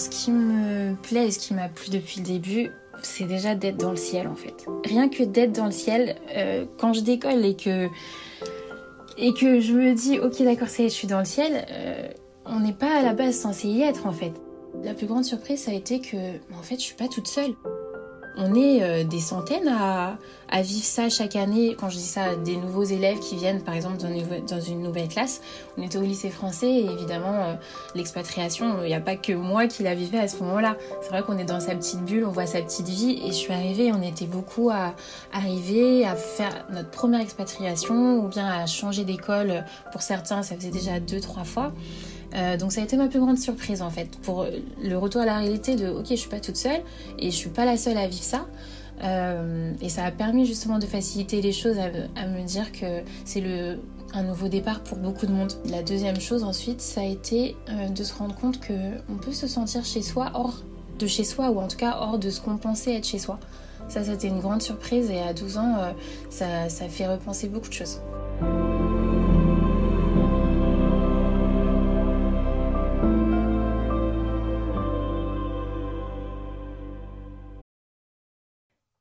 Ce qui me plaît et ce qui m'a plu depuis le début, c'est déjà d'être dans le ciel en fait. Rien que d'être dans le ciel, euh, quand je décolle et que, et que je me dis ok d'accord c'est je suis dans le ciel, euh, on n'est pas à la base censé y être en fait. La plus grande surprise ça a été que en fait je suis pas toute seule. On est euh, des centaines à, à, vivre ça chaque année. Quand je dis ça, des nouveaux élèves qui viennent par exemple dans une, nouvelle classe. On était au lycée français et évidemment euh, l'expatriation, il n'y a pas que moi qui la vivais à ce moment-là. C'est vrai qu'on est dans sa petite bulle, on voit sa petite vie et je suis arrivée, on était beaucoup à arriver à faire notre première expatriation ou bien à changer d'école. Pour certains, ça faisait déjà deux, trois fois. Euh, donc ça a été ma plus grande surprise en fait pour le retour à la réalité de ok je suis pas toute seule et je suis pas la seule à vivre ça euh, et ça a permis justement de faciliter les choses à, me dire que c'est le un nouveau départ pour beaucoup de monde. La deuxième chose ensuite ça a été euh, de se rendre compte que on peut se sentir chez soi hors de chez soi ou en tout cas hors de ce qu'on pensait être chez soi. Ça c'était une grande surprise et à 12 ans euh, ça, ça fait repenser beaucoup de choses.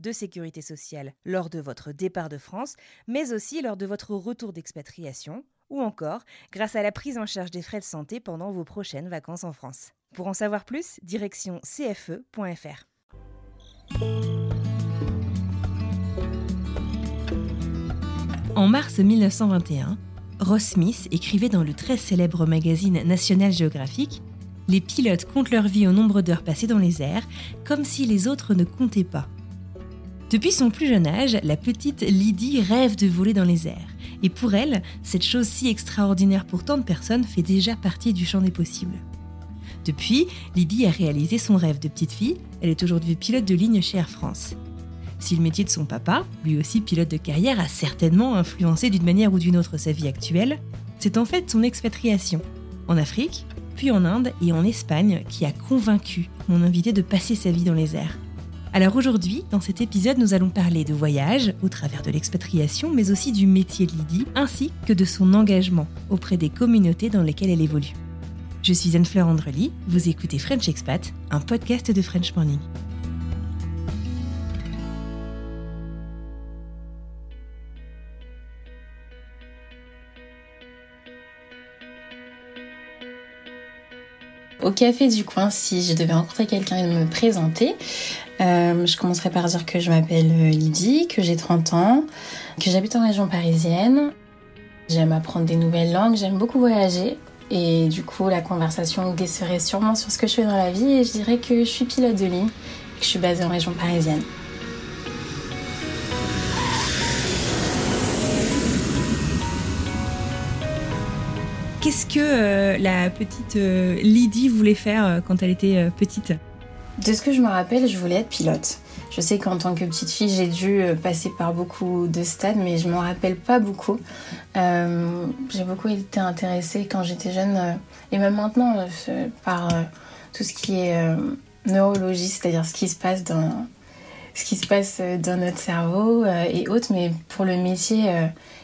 de sécurité sociale lors de votre départ de France, mais aussi lors de votre retour d'expatriation, ou encore grâce à la prise en charge des frais de santé pendant vos prochaines vacances en France. Pour en savoir plus, direction cfe.fr. En mars 1921, Ross Smith écrivait dans le très célèbre magazine National Geographic Les pilotes comptent leur vie au nombre d'heures passées dans les airs, comme si les autres ne comptaient pas. Depuis son plus jeune âge, la petite Lydie rêve de voler dans les airs. Et pour elle, cette chose si extraordinaire pour tant de personnes fait déjà partie du champ des possibles. Depuis, Lydie a réalisé son rêve de petite fille. Elle est aujourd'hui pilote de ligne chez Air France. Si le métier de son papa, lui aussi pilote de carrière, a certainement influencé d'une manière ou d'une autre sa vie actuelle, c'est en fait son expatriation, en Afrique, puis en Inde et en Espagne, qui a convaincu mon invité de passer sa vie dans les airs. Alors aujourd'hui, dans cet épisode, nous allons parler de voyage au travers de l'expatriation, mais aussi du métier de Lydie, ainsi que de son engagement auprès des communautés dans lesquelles elle évolue. Je suis Anne-Fleur Andrely, vous écoutez French Expat, un podcast de French Morning. Au café du coin, si je devais rencontrer quelqu'un et me présenter, euh, je commencerai par dire que je m'appelle Lydie, que j'ai 30 ans, que j'habite en région parisienne. J'aime apprendre des nouvelles langues, j'aime beaucoup voyager. Et du coup, la conversation glisserait sûrement sur ce que je fais dans la vie et je dirais que je suis pilote de ligne et que je suis basée en région parisienne. Qu'est-ce que euh, la petite euh, Lydie voulait faire euh, quand elle était euh, petite? De ce que je me rappelle, je voulais être pilote. Je sais qu'en tant que petite fille, j'ai dû euh, passer par beaucoup de stades, mais je m'en rappelle pas beaucoup. Euh, j'ai beaucoup été intéressée quand j'étais jeune, euh, et même maintenant, par tout ce qui est neurologie, c'est-à-dire ce qui se passe dans ce qui se passe dans notre cerveau et autres. Mais pour le métier,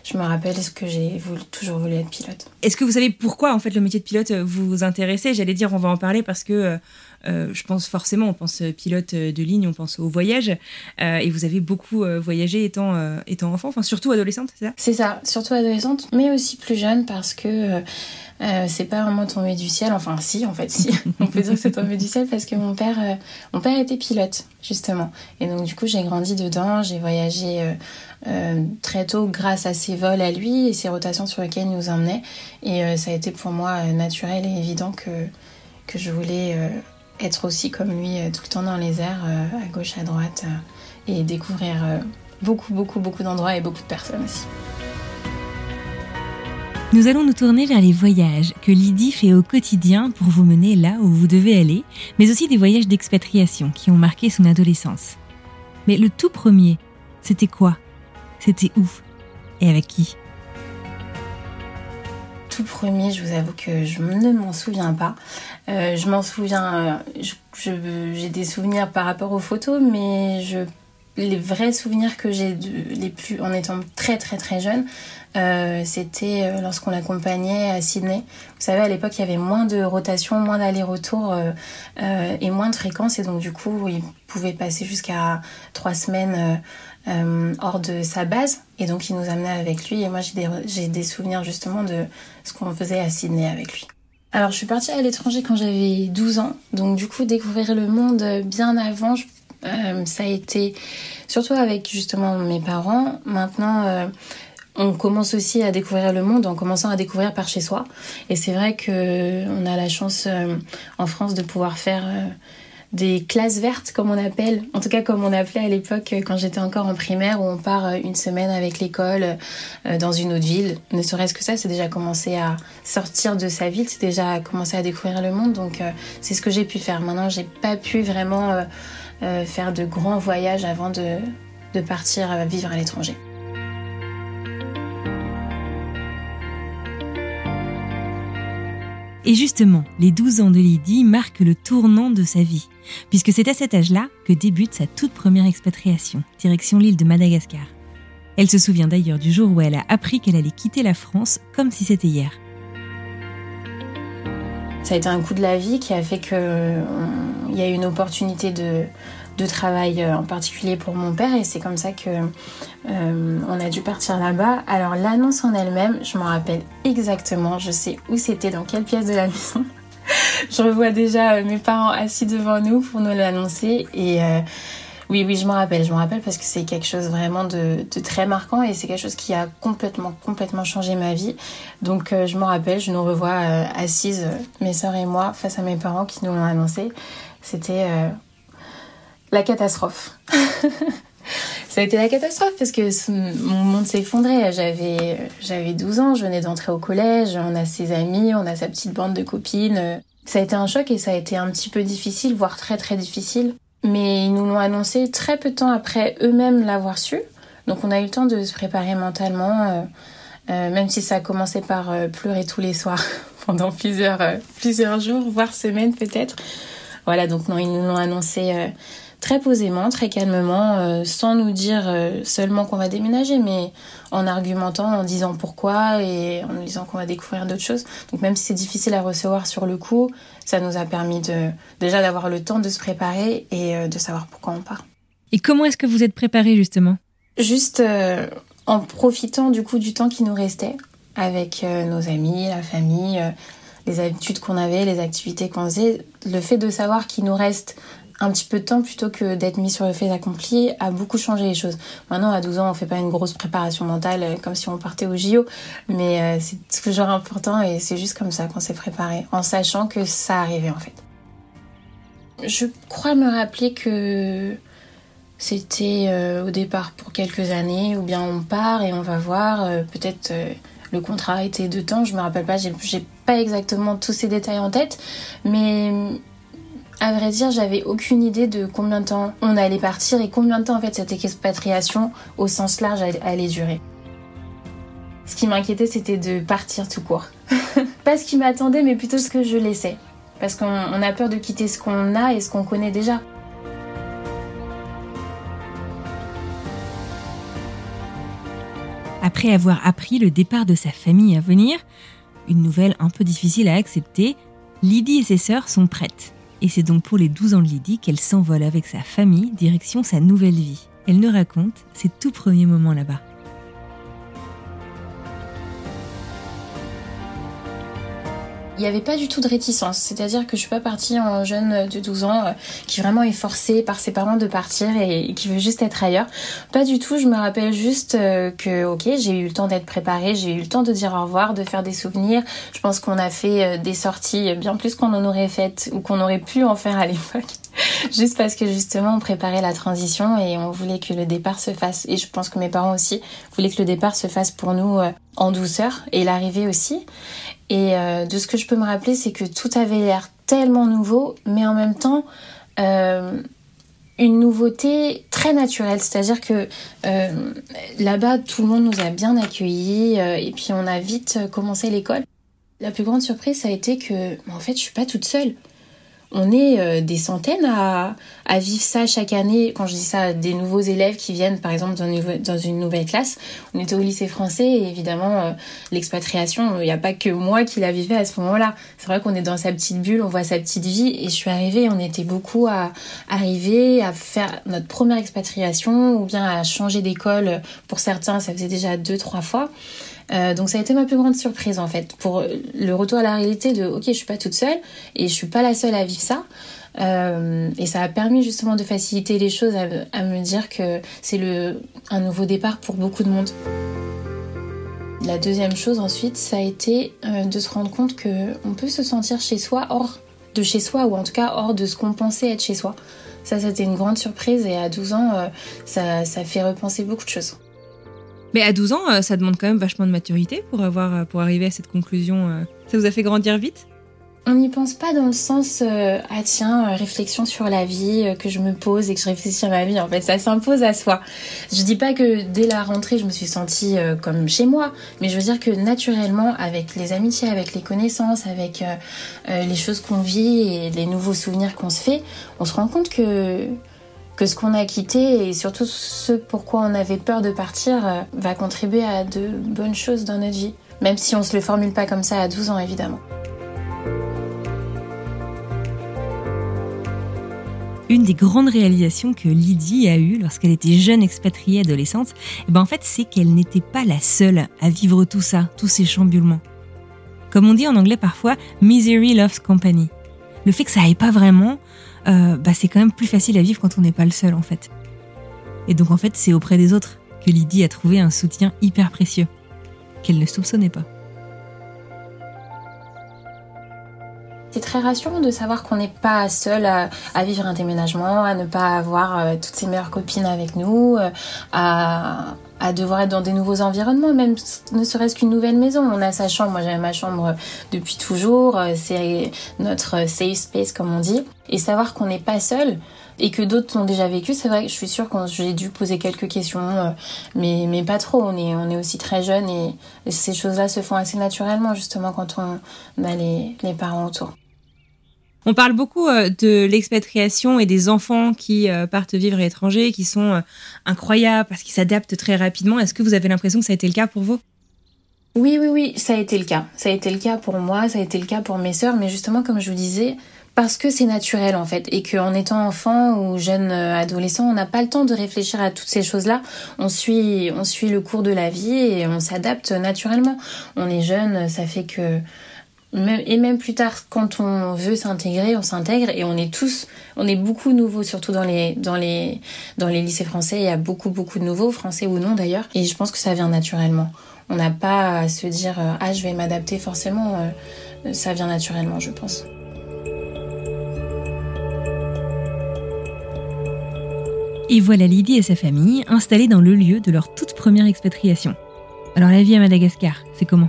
je me rappelle ce que j'ai toujours voulu être pilote. Est-ce que vous savez pourquoi en fait le métier de pilote vous intéressait? J'allais dire on va en parler parce que je pense forcément, on pense pilote de ligne, on pense au voyage. et vous avez beaucoup voyagé étant, étant enfant, enfin surtout adolescente, c'est ça? C'est ça, surtout adolescente, mais aussi plus jeune parce que euh, c'est pas vraiment tombé du ciel. Enfin, si, en fait, si. On peut dire que c'est tombé du ciel parce que mon père, euh, mon père était pilote, justement. Et donc, du coup, j'ai grandi dedans. J'ai voyagé euh, très tôt grâce à ses vols à lui et ses rotations sur lesquelles il nous emmenait. Et ça a été pour moi naturel et évident que, que je voulais être aussi comme lui tout le temps dans les airs, à gauche, à droite, et découvrir beaucoup, beaucoup, beaucoup d'endroits et beaucoup de personnes aussi. Nous allons nous tourner vers les voyages que Lydie fait au quotidien pour vous mener là où vous devez aller, mais aussi des voyages d'expatriation qui ont marqué son adolescence. Mais le tout premier, c'était quoi? C'était où? Et avec qui? Tout premier, je vous avoue que je ne m'en souviens pas. Euh, je m'en souviens, euh, j'ai des souvenirs par rapport aux photos, mais les vrais souvenirs que j'ai les plus en étant très très très jeune, euh, c'était lorsqu'on l'accompagnait à Sydney. Vous savez, à l'époque, il y avait moins de rotation, moins d'aller-retour et moins de fréquence. Et donc, du coup, il pouvait passer jusqu'à trois semaines hors de sa base. Et donc, il nous amenait avec lui. Et moi, j'ai des souvenirs justement de ce qu'on faisait à Sydney avec lui. Alors, je suis partie à l'étranger quand j'avais 12 ans. Donc, du coup, découvrir le monde bien avant, ça a été surtout avec justement mes parents. Maintenant, on commence aussi à découvrir le monde en commençant à découvrir par chez soi. Et c'est vrai que on a la chance euh, en France de pouvoir faire euh, des classes vertes, comme on appelle, en tout cas comme on appelait à l'époque euh, quand j'étais encore en primaire, où on part une semaine avec l'école dans une autre ville. Ne serait-ce que ça, c'est déjà commencer à sortir de sa ville, c'est déjà commencer à découvrir le monde. Donc c'est ce que j'ai pu faire. Maintenant, j'ai pas pu vraiment faire de grands voyages avant de, de partir vivre à l'étranger. Et justement, les 12 ans de Lydie marquent le tournant de sa vie, puisque c'est à cet âge-là que débute sa toute première expatriation, direction l'île de Madagascar. Elle se souvient d'ailleurs du jour où elle a appris qu'elle allait quitter la France comme si c'était hier. Ça a été un coup de la vie qui a fait qu'il y a eu une opportunité de, de travail euh, en particulier pour mon père et c'est comme ça que euh, on a dû partir là-bas. Alors l'annonce en elle-même, je m'en rappelle exactement, je sais où c'était, dans quelle pièce de la maison. je revois déjà euh, mes parents assis devant nous pour nous l'annoncer et oui, oui, je m'en rappelle, je m'en rappelle parce que c'est quelque chose vraiment de, très marquant et c'est quelque chose qui a complètement, complètement changé ma vie. Donc je m'en rappelle, je nous revois assises, mes soeurs et moi, face à mes parents qui nous l'ont annoncé. C'était la catastrophe. ça a été la catastrophe parce que mon monde s'effondrait. J'avais, j'avais 12 ans, je venais d'entrer au collège, on a ses amis, on a sa petite bande de copines. Ça a été un choc et ça a été un petit peu difficile, voire très très difficile. Mais ils nous l'ont annoncé très peu de temps après eux-mêmes l'avoir su. Donc on a eu le temps de se préparer mentalement, euh, euh, même si ça a commencé par euh, pleurer tous les soirs pendant plusieurs, plusieurs jours, voire semaines peut-être. Voilà, donc non, ils nous l'ont annoncé très posément, très calmement, euh, sans nous dire euh, seulement qu'on va déménager, mais en argumentant, en disant pourquoi et en nous disant qu'on va découvrir d'autres choses. Donc même si c'est difficile à recevoir sur le coup, ça nous a permis de déjà d'avoir le temps de se préparer et euh, de savoir pourquoi on part. Et comment est-ce que vous êtes préparé justement? Juste en profitant du coup du temps qui nous restait avec nos amis, la famille, les habitudes qu'on avait, les activités qu'on faisait, le fait de savoir qu'il nous reste un petit peu de temps plutôt que d'être mis sur le fait accompli a beaucoup changé les choses. Maintenant, à 12 ans, on fait pas une grosse préparation mentale euh, comme si on partait au JO, mais euh, c'est toujours important et c'est juste comme ça qu'on s'est préparé, en sachant que ça arrivait en fait. Je crois me rappeler que c'était euh, au départ pour quelques années, ou bien on part et on va voir, peut-être le contrat était de temps, je me rappelle pas, j'ai pas exactement tous ces détails en tête, mais à vrai dire, j'avais aucune idée de combien de temps on allait partir et combien de temps en fait cette expatriation au sens large allait durer. Ce qui m'inquiétait, c'était de partir tout court. Pas ce qui m'attendait, mais plutôt ce que je laissais. Parce qu'on a peur de quitter ce qu'on a et ce qu'on connaît déjà. Après avoir appris le départ de sa famille à venir, une nouvelle un peu difficile à accepter, Lydie et ses sœurs sont prêtes Et c'est donc pour les 12 ans de Lydie qu'elle s'envole avec sa famille direction sa nouvelle vie. Elle nous raconte ses tout premiers moments là-bas. Il n'y avait pas du tout de réticence. C'est-à-dire que je suis pas partie en jeune de 12 ans euh, qui vraiment est forcée par ses parents de partir et, qui veut juste être ailleurs. Pas du tout. Je me rappelle juste euh, que, ok, j'ai eu le temps d'être préparée, j'ai eu le temps de dire au revoir, de faire des souvenirs. Je pense qu'on a fait euh, des sorties bien plus qu'on en aurait faites ou qu'on aurait pu en faire à l'époque. juste parce que justement on préparait la transition et on voulait que le départ se fasse. Et je pense que mes parents aussi voulaient que le départ se fasse pour nous en douceur et l'arrivée aussi. Et euh, de ce que je peux me rappeler, c'est que tout avait l'air tellement nouveau, mais en même temps, euh, une nouveauté très naturelle. C'est-à-dire que euh, là-bas, tout le monde nous a bien accueillis et puis on a vite commencé l'école. La plus grande surprise, ça a été que, en fait, je suis pas toute seule on est euh, des centaines à, vivre ça chaque année. Quand je dis ça, des nouveaux élèves qui viennent, par exemple, dans une, nouvelle classe. On était au lycée français et évidemment, euh, l'expatriation, il n'y a pas que moi qui la vivais à ce moment-là. C'est vrai qu'on est dans sa petite bulle, on voit sa petite vie. Et je suis arrivée, on était beaucoup à arriver à faire notre première expatriation ou bien à changer d'école. Pour certains, ça faisait déjà deux, trois fois. Euh, donc ça a été ma plus grande surprise en fait pour le retour à la réalité de ok je suis pas toute seule et je suis pas la seule à vivre ça euh, et ça a permis justement de faciliter les choses à, me dire que c'est le un nouveau départ pour beaucoup de monde. La deuxième chose ensuite ça a été euh, de se rendre compte que on peut se sentir chez soi hors de chez soi ou en tout cas hors de ce qu'on pensait être chez soi. Ça, c'était une grande surprise et à 12 ans, ça, ça fait repenser beaucoup de choses. Mais à 12 ans, euh, ça demande quand même vachement de maturité pour, avoir, euh, pour arriver à cette conclusion. Euh. Ça vous a fait grandir vite? On n'y pense pas dans le sens ah tiens réflexion sur la vie que je me pose et que je réfléchis à ma vie en fait ça s'impose à soi je dis pas que dès la rentrée je me suis sentie comme chez moi mais je veux dire que naturellement avec les amitiés avec les connaissances avec les choses qu'on vit et les nouveaux souvenirs qu'on se fait on se rend compte que que ce qu'on a quitté et surtout ce pourquoi on avait peur de partir euh, va contribuer à de bonnes choses dans notre vie. Même si on ne se le formule pas comme ça à 12 ans évidemment. Une des grandes réalisations que Lydie a eues lorsqu'elle était jeune expatriée adolescente, eh ben en fait, c'est qu'elle n'était pas la seule à vivre tout ça, tous ces chamboulements. Comme on dit en anglais parfois, misery loves company. Le fait que ça aille pas vraiment, euh, bah, c'est quand même plus facile à vivre quand on n'est pas le seul en fait. Et donc en fait, c'est auprès des autres que Lydie a trouvé un soutien hyper précieux, qu'elle ne soupçonnait pas. C'est très rassurant de savoir qu'on n'est pas seul à, vivre un déménagement, à ne pas avoir euh, toutes ses meilleures copines avec nous, euh, à, à devoir être dans des nouveaux environnements, même ne serait-ce qu'une nouvelle maison. On a sa chambre, moi j'avais ma chambre depuis toujours, euh, c'est notre safe space comme on dit. Et savoir qu'on n'est pas seul et que d'autres l'ont déjà vécu, c'est vrai que je suis sûre que j'ai dû poser quelques questions, mais, mais pas trop. On est, on est aussi très jeunes et, ces choses-là se font assez naturellement justement quand on a les, les parents autour. On parle beaucoup euh, de l'expatriation et des enfants qui euh, partent vivre à l'étranger, qui sont euh, incroyables parce qu'ils s'adaptent très rapidement. Est-ce que vous avez l'impression que ça a été le cas pour vous? Oui, oui, oui, ça a été le cas. Ça a été le cas pour moi, ça a été le cas pour mes sœurs, mais justement, comme je vous disais, parce que c'est naturel en fait et qu'en étant enfant ou jeune adolescent, on n'a pas le temps de réfléchir à toutes ces choses-là. On suit, on suit le cours de la vie et on s'adapte naturellement. On est jeune, ça fait que et même plus tard, quand on veut s'intégrer, on s'intègre et on est tous, on est beaucoup nouveaux, surtout dans les, dans les, dans les lycées français. Il y a beaucoup, beaucoup de nouveaux, français ou non d'ailleurs. Et je pense que ça vient naturellement. On n'a pas à se dire, euh, ah, je vais m'adapter forcément. Euh, ça vient naturellement, je pense. Et voilà Lydie et sa famille installés dans le lieu de leur toute première expatriation. Alors la vie à Madagascar, c'est comment?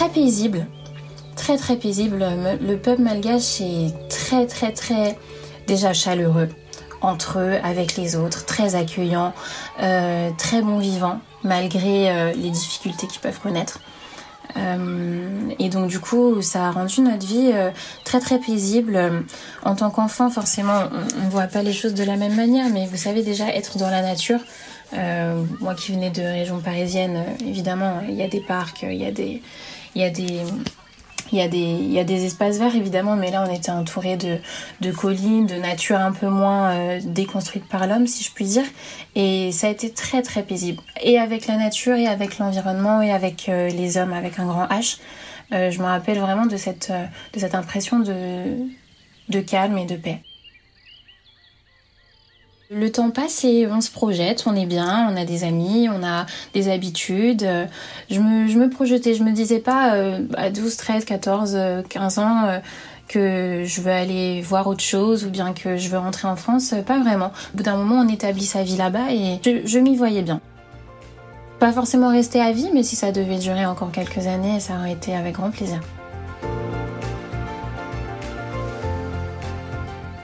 Très paisible, très très paisible. Le peuple malgache est très très très déjà chaleureux entre eux, avec les autres, très accueillant, euh, très bon vivant, malgré euh, les difficultés qu'ils peuvent connaître. Euh, et donc du coup, ça a rendu notre vie très très paisible. En tant qu'enfant, forcément, on ne voit pas les choses de la même manière, mais vous savez déjà être dans la nature. moi qui venais de région parisienne, évidemment, il y a des parcs, il y a des, il y a des Il y, a des, il y a des espaces verts évidemment, mais là on était entouré de, de collines, de nature un peu moins euh, déconstruite par l'homme, si je puis dire. Et ça a été très très paisible. Et avec la nature, et avec l'environnement, et avec euh, les hommes, avec un grand H. Euh, je me rappelle vraiment de cette, de cette impression de, de calme et de paix. Le temps passe et on se projette, on est bien, on a des amis, on a des habitudes. Je me, je me projetais, je me disais pas euh, à 12, 13, 14, 15 ans euh, que je veux aller voir autre chose ou bien que je veux rentrer en France, pas vraiment. Au bout d'un moment, on établit sa vie là-bas et je, je m'y voyais bien. Pas forcément rester à vie, mais si ça devait durer encore quelques années, ça aurait été avec grand plaisir.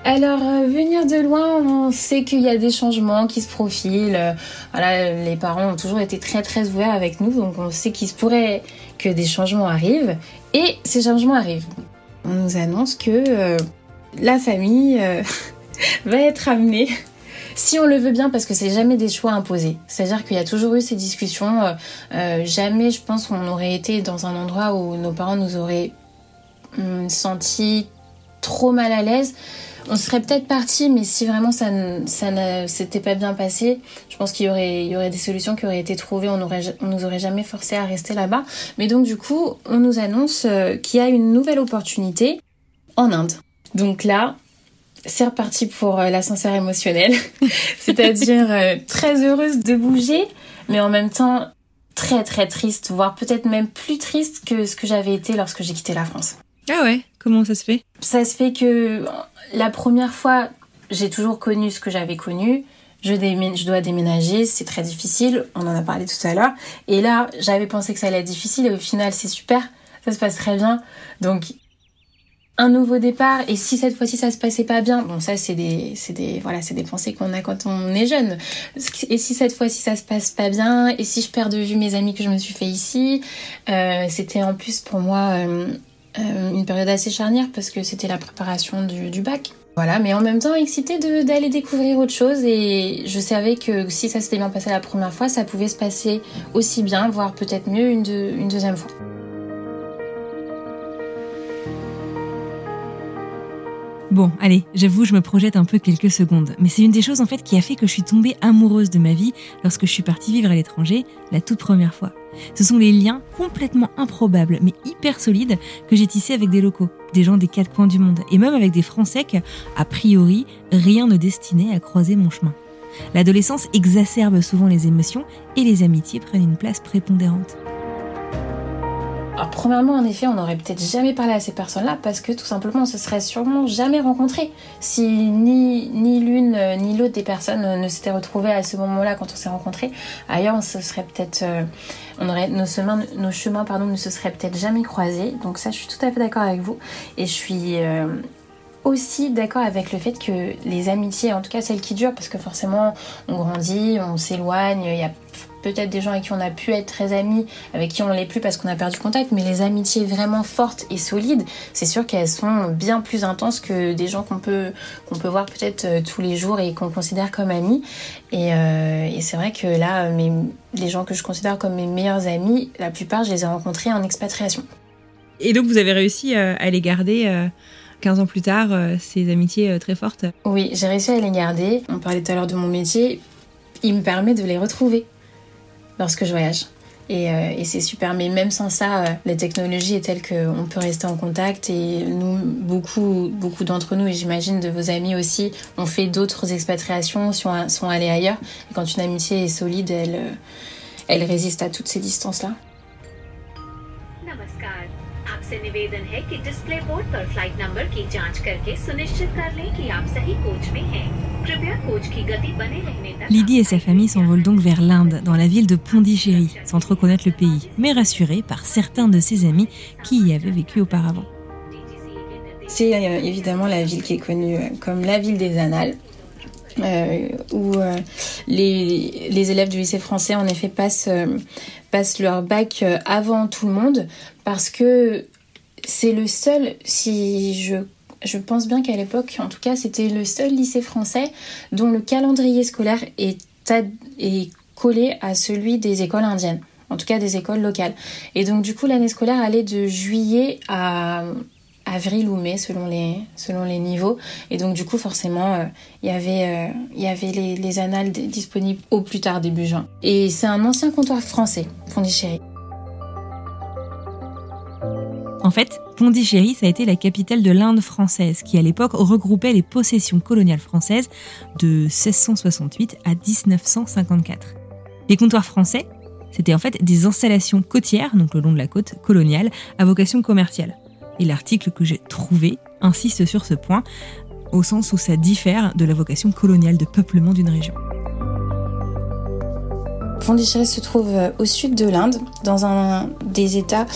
Alors, euh, venir de loin, on sait qu'il y a des changements qui se profilent. Euh, les parents ont toujours été très très ouverts avec nous, donc on sait qu'il se pourrait que des changements arrivent. Et ces changements arrivent. On nous annonce que euh, la famille va être amenée si on le veut bien, parce que c'est jamais des choix imposés. C'est-à-dire qu'il y a toujours eu ces discussions. jamais, je pense, on aurait été dans un endroit où nos parents nous auraient hum, senti trop mal à l'aise on serait peut-être parti, mais si vraiment ça ne ça s'était pas bien passé, je pense qu'il y aurait, il y aurait des solutions qui auraient été trouvées. On, aurait, on nous aurait jamais forcé à rester là-bas. Mais donc du coup, on nous annonce euh, qu'il y a une nouvelle opportunité en Inde. Donc là, c'est reparti pour euh, l'ascenseur émotionnel, c'est-à-dire euh, très heureuse de bouger, mais en même temps très très triste, voire peut-être même plus triste que ce que j'avais été lorsque j'ai quitté la France. Ah ouais, comment ça se fait? Ça se fait que la première fois, j'ai toujours connu ce que j'avais connu. Je, dois déménager, c'est très difficile, on en a parlé tout à l'heure. Et là, j'avais pensé que ça allait être difficile et au final, c'est super, ça se passe très bien. Donc, un nouveau départ et si cette fois-ci ça se passait pas bien, bon ça c'est des, des, voilà, des pensées qu'on a quand on est jeune. Et si cette fois-ci ça se passe pas bien et si je perds de vue mes amis que je me suis fait ici, euh, c'était en plus pour moi euh, euh, une période assez charnière parce que c'était la préparation du, bac. Voilà, mais en même temps excitée d'aller découvrir autre chose et je savais que si ça s'était bien passé la première fois, ça pouvait se passer aussi bien, voire peut-être mieux une, une deuxième fois. Bon, allez, j'avoue, je me projette un peu quelques secondes, mais c'est une des choses en fait qui a fait que je suis tombée amoureuse de ma vie lorsque je suis partie vivre à l'étranger la toute première fois. Ce sont les liens complètement improbables mais hyper solides que j'ai tissés avec des locaux, des gens des quatre coins du monde, et même avec des Français que, a priori, rien ne destinait à croiser mon chemin. L'adolescence exacerbe souvent les émotions et les amitiés prennent une place prépondérante. Alors, premièrement, en effet, on n'aurait peut-être jamais parlé à ces personnes-là parce que tout simplement, on se serait sûrement jamais rencontrés. Si ni, l'une euh, ni l'autre des personnes euh, ne s'étaient retrouvées à ce moment-là quand on s'est rencontrés, ailleurs, on se serait peut-être, euh, on aurait, nos chemins, nos ne se seraient peut-être jamais croisés. Donc ça, je suis tout à fait d'accord avec vous. Et je suis aussi d'accord avec le fait que les amitiés, en tout cas celles qui durent, parce que forcément, on grandit, on s'éloigne, il y a peut-être des gens avec qui on a pu être très amis, avec qui on l'est plus parce qu'on a perdu contact, mais les amitiés vraiment fortes et solides, c'est sûr qu'elles sont bien plus intenses que des gens qu'on peut, qu'on peut voir peut-être euh, tous les jours et qu'on considère comme amis. Et, euh, et c'est vrai que là, mes, les gens que je considère comme mes meilleurs amis, la plupart, je les ai rencontrés en expatriation. Et donc vous avez réussi euh, à les garder 15 ans plus tard, ces amitiés très fortes? Oui, j'ai réussi à les garder. On parlait tout à l'heure de mon métier. Il me permet de les retrouver lorsque je voyage. Euh, et, c'est super, mais même sans ça, euh, la technologie est telle qu'on peut rester en contact et nous, beaucoup, beaucoup d'entre nous, et j'imagine de vos amis aussi, ont fait d'autres expatriations, sont, sont allés ailleurs. Et quand une amitié est solide, elle, euh, elle résiste à toutes ces distances-là. आपसे निवेदन है कि display board पर flight number की जांच करके सुनिश्चित कर लें कि आप सही कोच में हैं। कृपया कोच की गति बने रहने तक Lydie et sa famille s'envolent donc vers l'Inde, dans la ville de Pondichéry, sans trop connaître le pays, mais rassurés par certains de ses amis qui y avaient vécu auparavant. C'est euh, évidemment la ville qui est connue euh, comme la ville des annales. Euh, où euh, les, les, élèves du lycée français en effet passent, euh, passent leur bac euh, avant tout le monde parce que c'est le seul, si je, je pense bien qu'à l'époque, en tout cas, c'était le seul lycée français dont le calendrier scolaire est, est collé à celui des écoles indiennes. en tout cas des écoles locales. Et donc du coup l'année scolaire allait de juillet à avril ou mai selon les, selon les niveaux. Et donc du coup forcément euh, il y avait, euh, y avait les, les annales disponibles au plus tard début juin. Et c'est un ancien comptoir français, Pondichéry. En fait, Pondichéry, ça a été la capitale de l'Inde française, qui à l'époque regroupait les possessions coloniales françaises de 1668 à 1954. Les comptoirs français, c'était en fait des installations côtières, donc le long de la côte coloniale, à vocation commerciale. Et l'article que j'ai trouvé insiste sur ce point, au sens où ça diffère de la vocation coloniale de peuplement d'une région. Pondichéry se trouve euh, au sud de l'Inde, dans un des États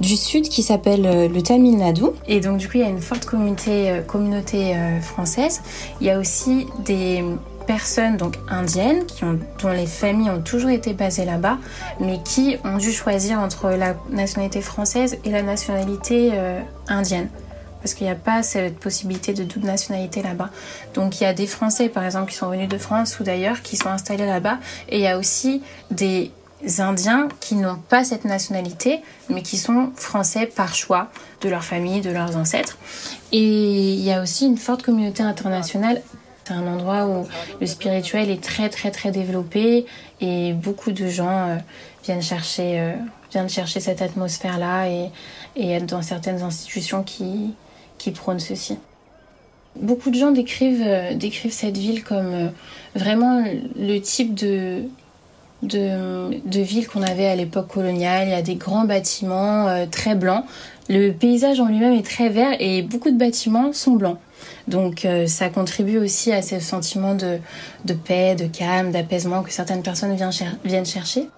du sud qui s'appelle euh, le Tamil Nadu. Et donc du coup, il y a une forte communauté, euh, communauté française. Il y a aussi des personnes donc indiennes qui ont, dont les familles ont toujours été basées là-bas, mais qui ont dû choisir entre la nationalité française et la nationalité indienne parce qu'il n'y a pas cette possibilité de double nationalité là-bas. Donc il y a des Français, par exemple, qui sont venus de France ou d'ailleurs, qui sont installés là-bas, et il y a aussi des Indiens qui n'ont pas cette nationalité, mais qui sont français par choix de leur famille, de leurs ancêtres. Et il y a aussi une forte communauté internationale. C'est un endroit où le spirituel est très très très développé et beaucoup de gens euh, viennent chercher, euh, viennent chercher cette atmosphère-là et, et être dans certaines institutions qui, prône ceci. Beaucoup de gens décrivent, euh, cette ville comme euh, vraiment le type de, ville qu'on avait à l'époque coloniale. Il y a des grands bâtiments euh, très blancs. Le paysage en lui-même est très vert et beaucoup de bâtiments sont blancs. Donc ça contribue aussi à ce sentiment de, paix, de calme, d'apaisement que certaines personnes viennent chercher.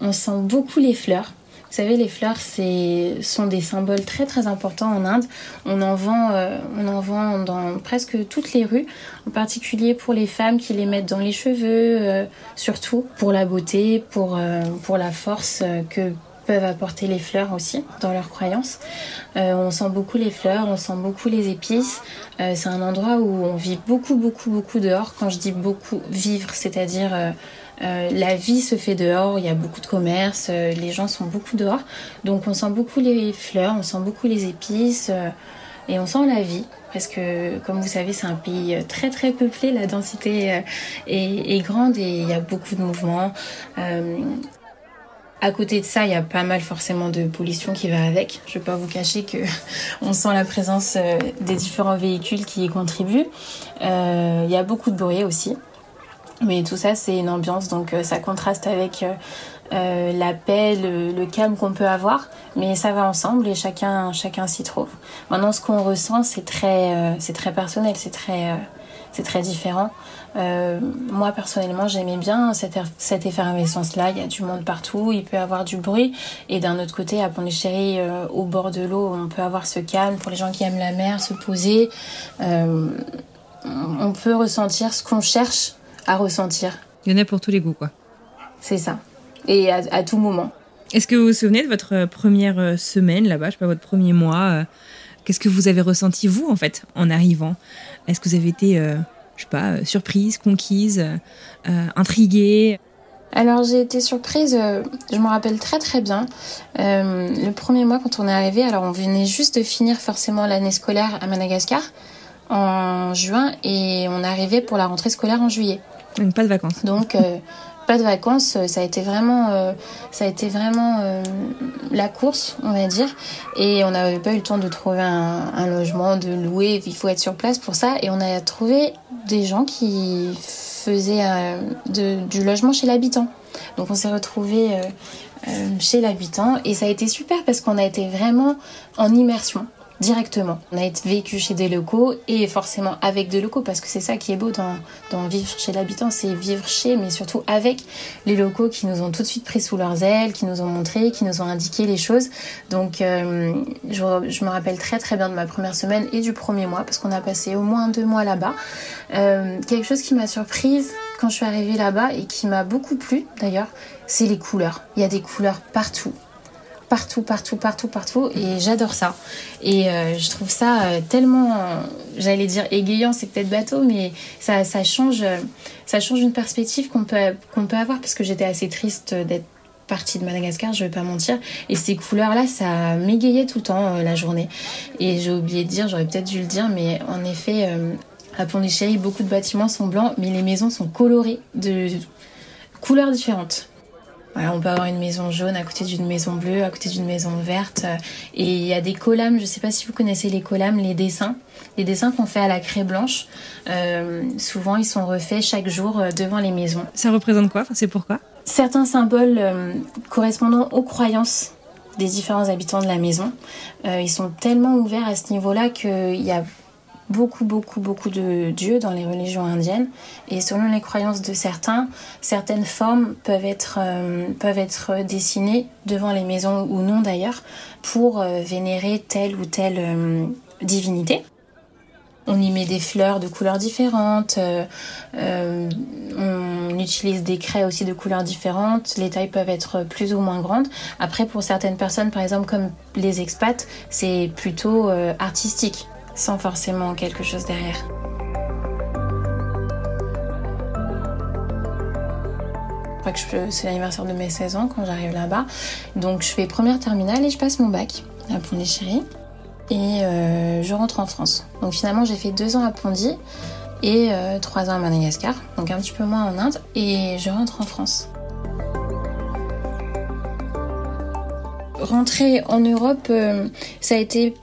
On sent beaucoup les fleurs. Vous savez, les fleurs sont des symboles très très importants en Inde. On en, vend, euh, on en vend dans presque toutes les rues, en particulier pour les femmes qui les mettent dans les cheveux, euh, surtout pour la beauté, pour, euh, pour la force que peuvent apporter les fleurs aussi dans leurs croyances. on sent beaucoup les fleurs, on sent beaucoup les épices. c'est un endroit où on vit beaucoup, beaucoup, beaucoup dehors. Quand je dis beaucoup, vivre, c'est-à-dire la vie se fait dehors, il y a beaucoup de commerce, euh, les gens sont beaucoup dehors. Donc on sent beaucoup les fleurs, on sent beaucoup les épices euh, et on sent la vie. Parce que, comme vous savez, c'est un pays très très peuplé, la densité est, grande et il y a beaucoup de mouvements. À côté de ça, il y a pas mal forcément de pollution qui va avec. Je ne vais pas vous cacher que on sent la présence des différents véhicules qui y contribuent. Il y a beaucoup de bruit aussi. Mais tout ça, c'est une ambiance, donc euh, ça contraste avec euh, euh, la paix, le, calme qu'on peut avoir, mais ça va ensemble et chacun, chacun s'y trouve. Maintenant, ce qu'on ressent, c'est très, c'est très personnel, c'est très, c'est très différent. moi, personnellement, j'aimais bien cette, cette effervescence-là. Il y a du monde partout, il peut y avoir du bruit. Et d'un autre côté, à Pondichéry, au bord de l'eau, on peut avoir ce calme pour les gens qui aiment la mer, se poser. on peut ressentir ce qu'on cherche à ressentir. Il y en a pour tous les goûts, quoi. C'est ça. Et à, tout moment. Est-ce que vous vous souvenez de votre euh, première euh, semaine là-bas, je sais pas, votre premier mois euh, Qu'est-ce que vous avez ressenti, vous, en fait, en arrivant? Est-ce que vous avez été, je sais pas, surprise, conquise, intriguée? Alors j'ai été surprise, je me rappelle très très bien. le premier mois quand on est arrivé, alors on venait juste de finir forcément l'année scolaire à Madagascar en juin et on est arrivé pour la rentrée scolaire en juillet. Donc pas de vacances. Donc euh, pas de vacances, ça a été vraiment, euh, ça a été vraiment euh, la course, on va dire. Et on n'avait pas eu le temps de trouver un, logement, de louer. Il faut être sur place pour ça. Et on a trouvé des gens qui faisaient du logement chez l'habitant. Donc on s'est retrouvé chez l'habitant et ça a été super parce qu'on a été vraiment en immersion directement. On a vécu chez des locaux et forcément avec des locaux parce que c'est ça qui est beau dans, vivre chez l'habitant, c'est vivre chez mais surtout avec les locaux qui nous ont tout de suite pris sous leurs ailes, qui nous ont montré, qui nous ont indiqué les choses. Donc euh, je, je, me rappelle très très bien de ma première semaine et du premier mois parce qu'on a passé au moins deux mois là-bas. Euh, quelque chose qui m'a surprise quand je suis arrivée là-bas et qui m'a beaucoup plu d'ailleurs, c'est les couleurs. Il y a des couleurs partout partout, partout, partout, partout. Et j'adore ça. Et euh, je trouve ça euh, tellement, j'allais dire égayant, c'est peut-être bateau, mais ça, ça, change, ça change une perspective qu'on peut, peut avoir parce que j'étais assez triste d'être partie de Madagascar, je vais pas mentir. Et ces couleurs-là, ça m'égayait tout le temps la journée. Et j'ai oublié de dire, j'aurais peut-être dû le dire, mais en effet, à Pondichéry, beaucoup de bâtiments sont blancs, mais les maisons sont colorées de couleurs différentes on peut avoir une maison jaune à côté d'une maison bleue, à côté d'une maison verte. Euh, et il y a des collames, je ne sais pas si vous connaissez les collames, les dessins. Les dessins qu'on fait à la craie blanche, euh, souvent ils sont refaits chaque jour euh, devant les maisons. Ça représente quoi? C'est pourquoi? Certains symboles correspondant aux croyances des différents habitants de la maison. ils sont tellement ouverts à ce niveau-là qu'il y a beaucoup, beaucoup, beaucoup de dieux dans les religions indiennes. Et selon les croyances de certains, certaines formes peuvent être, euh, peuvent être dessinées devant les maisons ou non d'ailleurs pour euh, vénérer telle ou telle euh, divinité. On y met des fleurs de couleurs différentes, on utilise des craies aussi de couleurs différentes, les tailles peuvent être plus ou moins grandes. Après, pour certaines personnes, par exemple comme les expats, c'est plutôt artistique sans forcément quelque chose derrière. C'est l'anniversaire de mes 16 ans quand j'arrive là-bas. Donc je fais première terminale et je passe mon bac à Pondichéry. Et euh, je rentre en France. Donc finalement j'ai fait deux ans à Pondy et euh, trois ans à Madagascar. Donc un petit peu moins en Inde. Et je rentre en France. Rentrer en Europe, euh, ça a été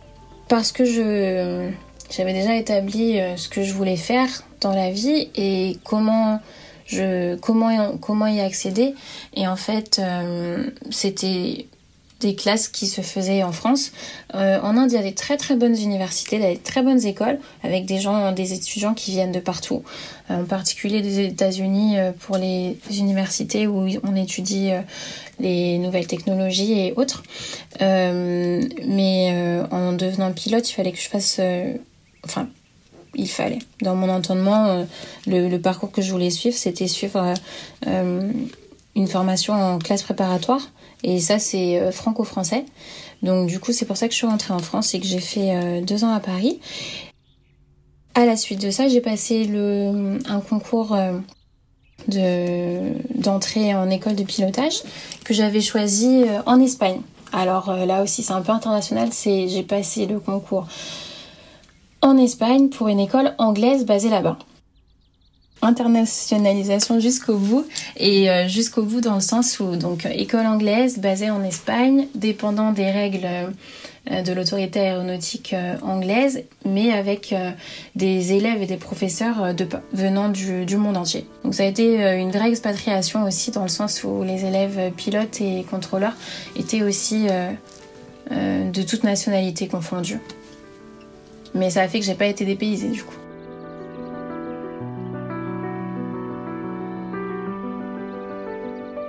parce que j'avais déjà établi euh, ce que je voulais faire dans la vie et comment y accéder. Et en fait euh, c'était des classes qui se faisaient en France. Euh, en Inde, il y a des très très bonnes universités, des très bonnes écoles avec des gens, des étudiants qui viennent de partout. en particulier des États-Unis pour les universités où on étudie les nouvelles technologies et autres. mais en devenant pilote, il fallait que je fasse enfin, il fallait. Dans mon entendement, euh, le, parcours que je voulais suivre, c'était suivre euh, une formation en classe préparatoire. Et ça, c'est euh, franco-français. Donc, du coup, c'est pour ça que je suis rentrée en France et que j'ai fait deux ans à Paris. À la suite de ça, j'ai passé un concours d'entrée en école de pilotage que j'avais choisi en Espagne. Alors là aussi, c'est un peu international. C'est j'ai passé le concours en Espagne pour une école anglaise basée là-bas. Internationalisation jusqu'au bout et euh, jusqu'au bout dans le sens où donc école anglaise basée en Espagne, dépendant des règles euh, de l'autorité aéronautique euh, anglaise, mais avec des élèves et des professeurs venant du, du, monde entier. Donc ça a été une vraie expatriation aussi dans le sens où les élèves pilotes et contrôleurs étaient aussi de toute nationalité confondue. Mais ça a fait que j'ai pas été dépaysée du coup.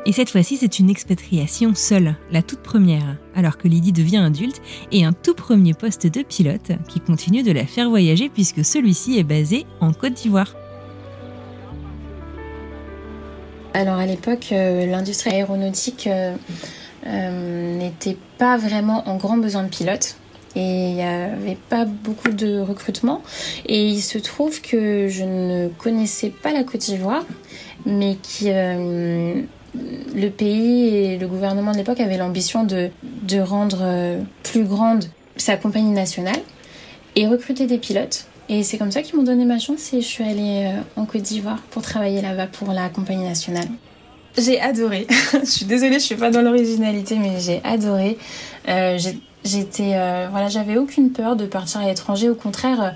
Et cette fois-ci, c'est une expatriation seule, la toute première, alors que Lydie devient adulte, et un tout premier poste de pilote qui continue de la faire voyager puisque celui-ci est basé en Côte d'Ivoire. Alors à l'époque, euh, l'industrie aéronautique euh, euh, n'était pas vraiment en grand besoin de pilotes et il n'y avait pas beaucoup de recrutement. Et il se trouve que je ne connaissais pas la Côte d'Ivoire, mais euh, le pays et le gouvernement de l'époque avaient l'ambition de, de rendre euh, plus grande sa compagnie nationale et recruter des pilotes. Et c'est comme ça qu'ils m'ont donné ma chance et je suis allée euh, en Côte d'Ivoire pour travailler là-bas pour la compagnie nationale. J'ai adoré. je suis désolée, je suis pas dans l'originalité, mais j'ai adoré. Euh, J'étais, voilà, j'avais aucune peur de partir à l'étranger. Au contraire,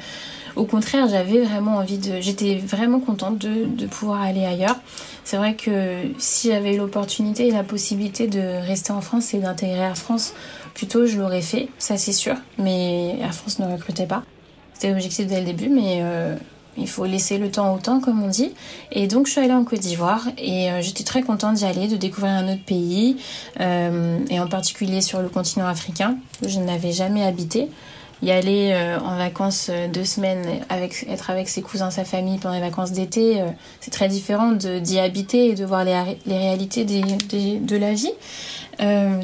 au contraire, j'avais vraiment envie de, j'étais vraiment contente de, pouvoir aller ailleurs. C'est vrai que si j'avais eu l'opportunité et la possibilité de rester en France et d'intégrer Air France, plutôt je l'aurais fait, ça c'est sûr. Mais Air France ne recrutait pas. C'était l'objectif dès le début, mais euh, il faut laisser le temps au temps, comme on dit. Et donc, je suis allée en Côte d'Ivoire et euh, j'étais très contente d'y aller, de découvrir un autre pays, euh, et en particulier sur le continent africain, où je n'avais jamais habité. Y aller euh, en vacances deux semaines, avec, être avec ses cousins, sa famille pendant les vacances d'été, c'est très différent d'y habiter et de voir les, les réalités des, de la vie.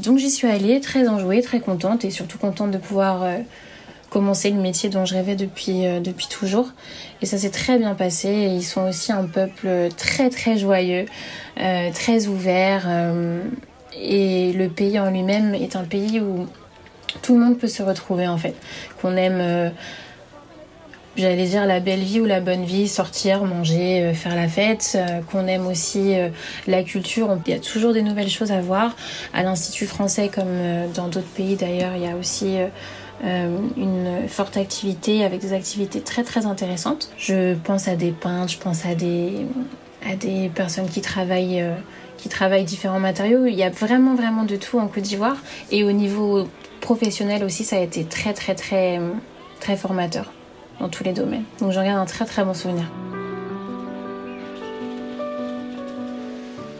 donc, j'y suis allée, très enjouée, très contente et surtout contente de pouvoir commencer le métier dont je rêvais depuis, euh, depuis toujours. Et ça s'est très bien passé. ils sont aussi un peuple très très joyeux, euh, très ouvert. Euh, et le pays en lui-même est un pays où tout le monde peut se retrouver en fait. Qu'on aime, euh, j'allais dire la belle vie ou la bonne vie, sortir, manger, euh, faire la fête. Euh, qu'on aime aussi la culture. Il y a toujours des nouvelles choses à voir. À l'Institut français, comme dans d'autres pays d'ailleurs, il y a aussi une forte activité avec des activités très très intéressantes. Je pense à des peintres, je pense à des, personnes qui travaillent qui travaillent différents matériaux. Il y a vraiment, vraiment de tout en Côte d'Ivoire. Et au niveau professionnel aussi, ça a été très, très, très, très formateur dans tous les domaines. Donc j'en garde un très, très bon souvenir.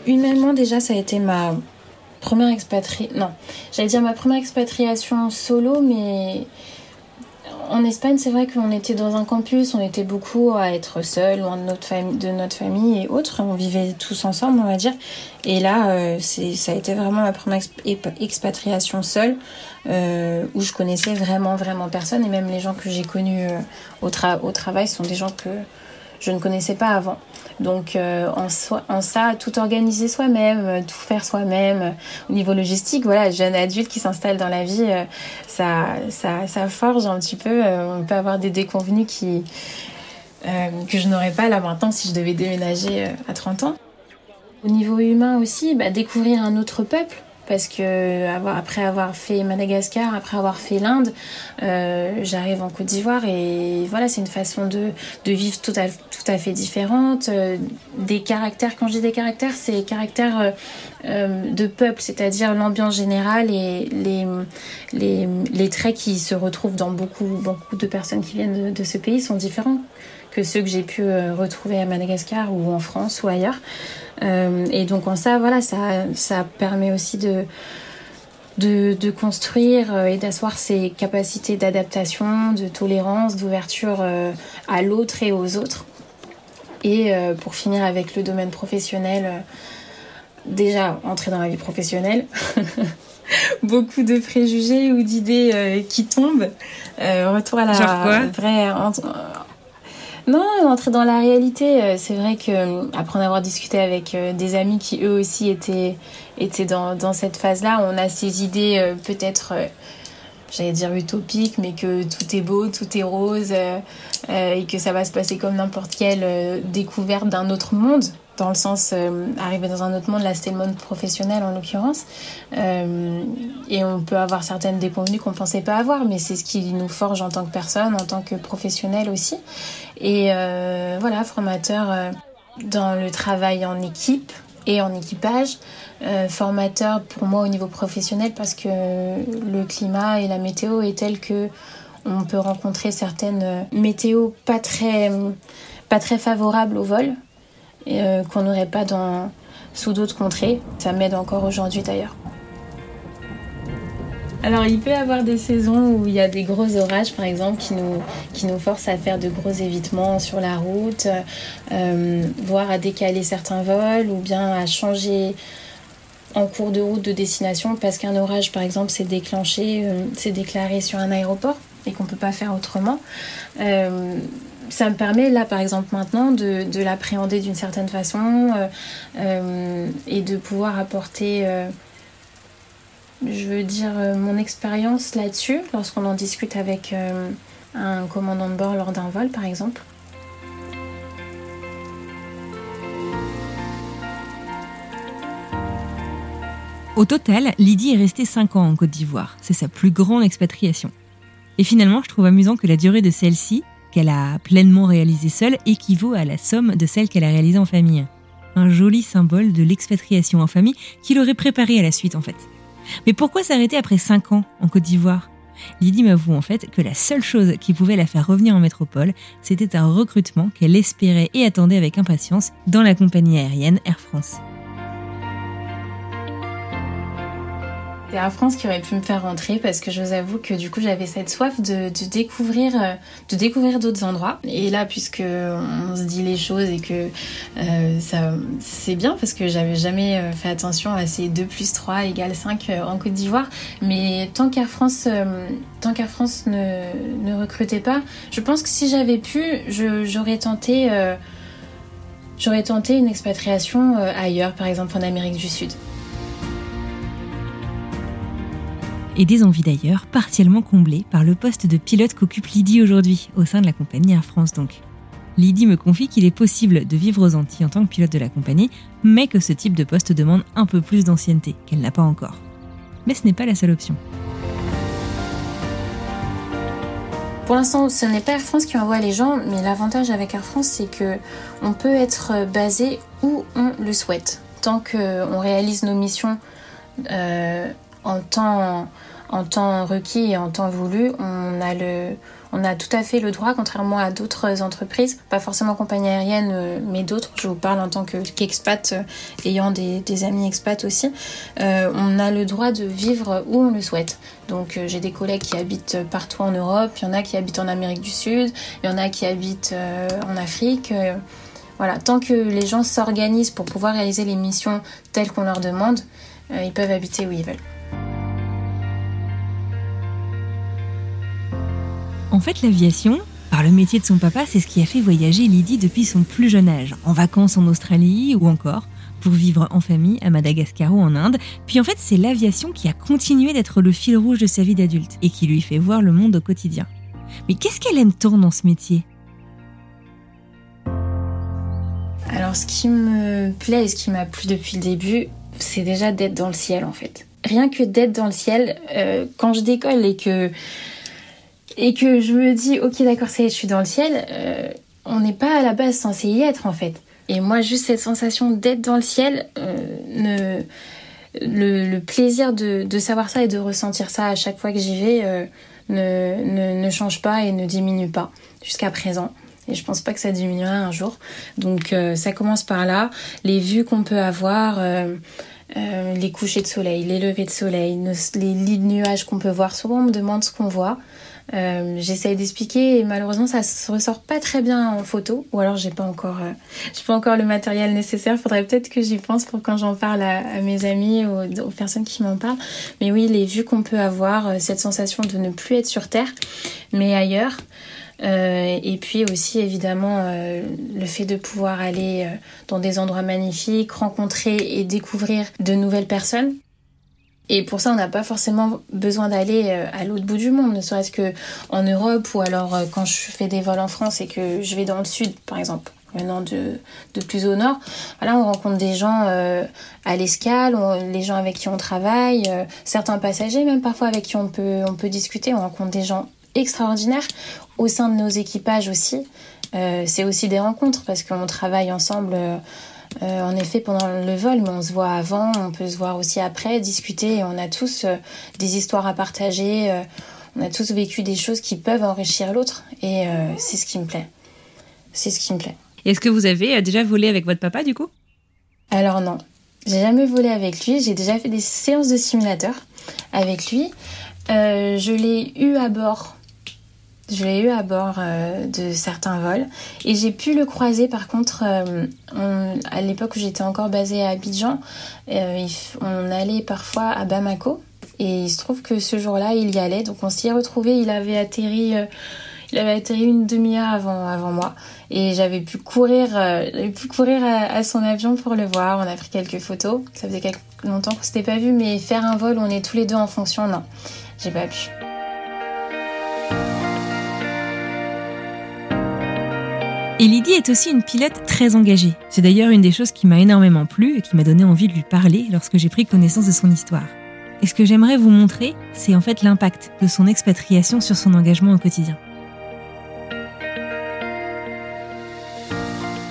Humainement, déjà, ça a été ma première expatriation. Non, j'allais dire ma première expatriation solo, mais en Espagne, c'est vrai qu'on était dans un campus, on était beaucoup à être seuls, loin de notre, famille, de notre famille et autres. On vivait tous ensemble, on va dire. Et là, euh, ça a été vraiment ma première expatriation seule, euh, où je connaissais vraiment, vraiment personne. Et même les gens que j'ai connus euh, au, travail sont des gens que je ne connaissais pas avant. Donc euh, en, ça, tout organiser soi-même, tout faire soi-même, au niveau logistique, voilà, jeune adulte qui s'installe dans la vie, ça, ça, ça, forge un petit peu. on peut avoir des déconvenus qui, que je n'aurais pas là maintenant si je devais déménager à 30 ans. Au niveau humain aussi, bah, découvrir un autre peuple, parce que après avoir fait Madagascar, après avoir fait l'Inde, euh, j'arrive en Côte d'Ivoire et voilà, c'est une façon de, de vivre tout à, fait différente. Euh, des caractères, quand je dis des caractères, c'est caractères euh, de peuple, c'est-à-dire l'ambiance générale et les, traits qui se retrouvent dans beaucoup, de personnes qui viennent de ce pays sont différents que ceux que j'ai pu retrouver à Madagascar ou en France ou ailleurs. Euh, et donc en ça, voilà, ça, ça permet aussi de, de, de construire euh, et d'asseoir ses capacités d'adaptation, de tolérance, d'ouverture euh, à l'autre et aux autres. Et pour finir avec le domaine professionnel, déjà entrer dans la vie professionnelle. beaucoup de préjugés ou d'idées qui tombent. retour à la vraie non, entrer dans la réalité, euh, c'est vrai que euh, après en avoir discuté avec euh, des amis qui eux aussi étaient étaient dans, dans cette phase-là, on a ces idées peut-être j'allais dire utopiques, mais que tout est beau, tout est rose et que ça va se passer comme n'importe quelle découverte d'un autre monde dans le sens euh, arriver dans un autre monde, là c'était le monde professionnel en l'occurrence, euh, et on peut avoir certaines déconvenues qu'on pensait pas avoir, mais c'est ce qui nous forge en tant que personne, en tant que professionnel aussi. Et euh, voilà, formateur dans le travail en équipe et en équipage, formateur pour moi au niveau professionnel parce que le climat et la météo est tel que on peut rencontrer certaines météos pas très pas très favorables au vol euh, qu'on n'aurait pas dans, sous d'autres contrées. Ça m'aide encore aujourd'hui d'ailleurs. Alors il peut y avoir des saisons où il y a des gros orages par exemple qui nous, qui nous forcent à faire de gros évitements sur la route, euh, voire à décaler certains vols ou bien à changer en cours de route de destination parce qu'un orage par exemple s'est déclenché, euh, s'est déclaré sur un aéroport et qu'on ne peut pas faire autrement ça me permet là par exemple maintenant de, de l'appréhender d'une certaine façon euh, euh, et de pouvoir apporter euh, je veux dire mon expérience là-dessus lorsqu'on en discute avec un commandant de bord lors d'un vol par exemple. Au total, Lydie est restée 5 ans en Côte d'Ivoire. C'est sa plus grande expatriation. Et finalement, je trouve amusant que la durée de celle-ci qu'elle a pleinement réalisée seule équivaut à la somme de celle qu'elle a réalisée en famille. Un joli symbole de l'expatriation en famille qui l'aurait préparée à la suite en fait. Mais pourquoi s'arrêter après 5 ans en Côte d'Ivoire? Lydie m'avoue en fait que la seule chose qui pouvait la faire revenir en métropole, c'était un recrutement qu'elle espérait et attendait avec impatience dans la compagnie aérienne Air France. C'est Air France qui aurait pu me faire rentrer parce que je vous avoue que du coup j'avais cette soif de, découvrir euh, de découvrir d'autres endroits. Et là puisque on se dit les choses et que euh, ça c'est bien parce que j'avais jamais euh, fait attention à ces 2 plus 3 égale 5 en Côte d'Ivoire. Mais tant qu'Air France, tant qu'Air France ne, recrutait pas, je pense que si j'avais pu, j'aurais tenté j'aurais tenté une expatriation ailleurs, par exemple en Amérique du Sud. Et des envies d'ailleurs partiellement comblées par le poste de pilote qu'occupe Lydie aujourd'hui, au sein de la compagnie Air France donc. Lydie me confie qu'il est possible de vivre aux Antilles en tant que pilote de la compagnie, mais que ce type de poste demande un peu plus d'ancienneté, qu'elle n'a pas encore. Mais ce n'est pas la seule option. Pour l'instant, ce n'est pas Air France qui envoie les gens, mais l'avantage avec Air France, c'est que on peut être basé où on le souhaite. Tant qu'on réalise nos missions euh, en temps requis et en temps voulu, on a le, on a tout à fait le droit, contrairement à d'autres entreprises, pas forcément compagnie aérienne, euh, mais d'autres. Je vous parle en tant qu'expat, euh, ayant des, amis expats aussi. Euh, on a le droit de vivre où on le souhaite. Donc j'ai des collègues qui habitent partout en Europe, il y en a qui habitent en Amérique du Sud, il y en a qui habitent en Afrique. voilà, tant que les gens s'organisent pour pouvoir réaliser les missions telles qu'on leur demande, ils peuvent habiter où ils veulent. En fait, l'aviation, par le métier de son papa, c'est ce qui a fait voyager Lydie depuis son plus jeune âge, en vacances en Australie ou encore pour vivre en famille à Madagascar ou en Inde. Puis en fait, c'est l'aviation qui a continué d'être le fil rouge de sa vie d'adulte et qui lui fait voir le monde au quotidien. Mais qu'est-ce qu'elle aime tant dans ce métier? Alors, ce qui me plaît et ce qui m'a plu depuis le début, c'est déjà d'être dans le ciel en fait. Rien que d'être dans le ciel, euh, quand je décolle et que et que je me dis ok d'accord c'est je suis dans le ciel euh, on n'est pas à la base censé y être en fait et moi juste cette sensation d'être dans le ciel euh, le, plaisir de, savoir ça et de ressentir ça à chaque fois que j'y vais euh, ne, ne, change pas et ne diminue pas jusqu'à présent et je pense pas que ça diminuera un jour donc ça commence par là les vues qu'on peut avoir les couchers de soleil, les levées de soleil, les lits de nuages qu'on peut voir. Souvent, on me demande ce qu'on voit. Euh, J'essaye d'expliquer et malheureusement ça se ressort pas très bien en photo ou alors j'ai pas encore euh, j'ai pas encore le matériel nécessaire. Faudrait peut-être que j'y pense pour quand j'en parle à, mes amis ou aux, personnes qui m'en parlent. Mais oui, les vues qu'on peut avoir, euh, cette sensation de ne plus être sur Terre mais ailleurs. Euh, et puis aussi évidemment euh, le fait de pouvoir aller dans des endroits magnifiques, rencontrer et découvrir de nouvelles personnes. Et pour ça, on n'a pas forcément besoin d'aller euh, à l'autre bout du monde, ne serait-ce que en Europe ou alors euh, quand je fais des vols en France et que je vais dans le sud, par exemple, maintenant de, plus au nord. Voilà, on rencontre des gens euh, à l'escale, les gens avec qui on travaille, certains passagers même parfois avec qui on peut discuter. On rencontre des gens extraordinaires au sein de nos équipages aussi. c'est aussi des rencontres parce qu'on travaille ensemble euh, en effet pendant le vol, mais on se voit avant, on peut se voir aussi après, discuter. Et on a tous euh, des histoires à partager. Euh, on a tous vécu des choses qui peuvent enrichir l'autre. Et c'est ce qui me plaît. C'est ce qui me plaît. Est-ce que vous avez déjà volé avec votre papa du coup? Alors non. J'ai jamais volé avec lui. J'ai déjà fait des séances de simulateur avec lui. je l'ai eu à bord je l'ai eu à bord euh, de certains vols et j'ai pu le croiser par contre euh, à l'époque où j'étais encore basée à Abidjan, euh, on allait parfois à Bamako et il se trouve que ce jour-là il y allait donc on s'y est retrouvé, il avait atterri il avait atterri une demi-heure avant, avant moi et j'avais pu courir, pu courir à, son avion pour le voir. On a pris quelques photos. Ça faisait quelque longtemps qu'on s'était pas vu, mais faire un vol où on est tous les deux en fonction, non, j'ai pas pu. Et Lydie est aussi une pilote très engagée. C'est d'ailleurs une des choses qui m'a énormément plu et qui m'a donné envie de lui parler lorsque j'ai pris connaissance de son histoire. Et ce que j'aimerais vous montrer, c'est en fait l'impact de son expatriation sur son engagement au quotidien.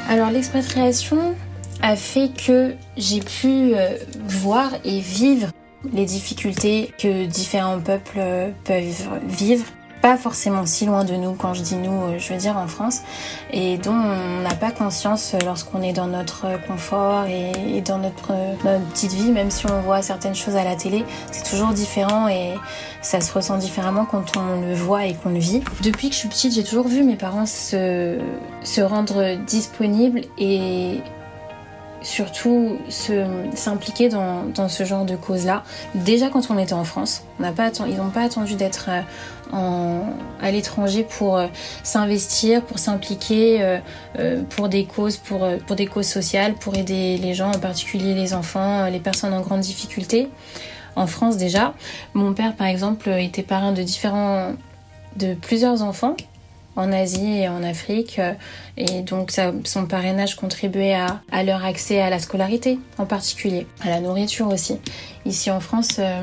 Alors l'expatriation a fait que j'ai pu euh, voir et vivre les difficultés que différents peuples euh, peuvent vivre pas forcément si loin de nous, quand je dis nous, euh, je veux dire en France, et dont on n'a pas conscience lorsqu'on est dans notre confort et, dans notre, notre, petite vie, même si on voit certaines choses à la télé, c'est toujours différent et ça se ressent différemment quand on le voit et qu'on le vit. Depuis que je suis petite, j'ai toujours vu mes parents se, se rendre disponibles et surtout s'impliquer dans, ce genre de causes-là. Déjà quand on était en France, ils n'ont pas attendu d'être euh, à l'étranger pour euh, s'investir, pour s'impliquer euh, pour des causes, pour, des causes sociales, pour aider les gens, en particulier les enfants, les personnes en grande difficulté. en France déjà. Mon père, par exemple, était parrain de différents, de plusieurs enfants en Asie et en Afrique. Et donc ça, son parrainage contribuait à, leur accès à la scolarité en particulier, à la nourriture aussi. Ici en France, euh,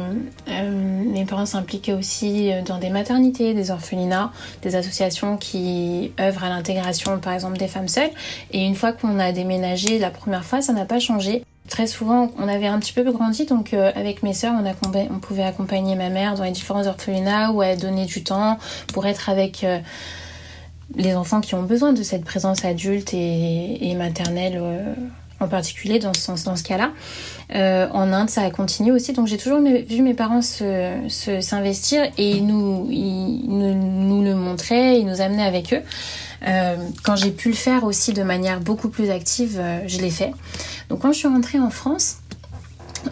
euh, mes parents s'impliquaient aussi dans des maternités, des orphelinats, des associations qui œuvrent à l'intégration par exemple des femmes seules. Et une fois qu'on a déménagé la première fois, ça n'a pas changé. Très souvent, on avait un petit peu grandi, donc euh, avec mes sœurs, on, on, pouvait accompagner ma mère dans les différents orphelinats où elle donnait du temps pour être avec les enfants qui ont besoin de cette présence adulte et, maternelle euh, en particulier dans ce, cas-là. Euh, en Inde, ça a continué aussi. Donc j'ai toujours vu mes parents s'investir se, et ils nous, nous, le montraient, ils nous amenaient avec eux. Euh, quand j'ai pu le faire aussi de manière beaucoup plus active, je l'ai fait. Donc quand je suis rentrée en France,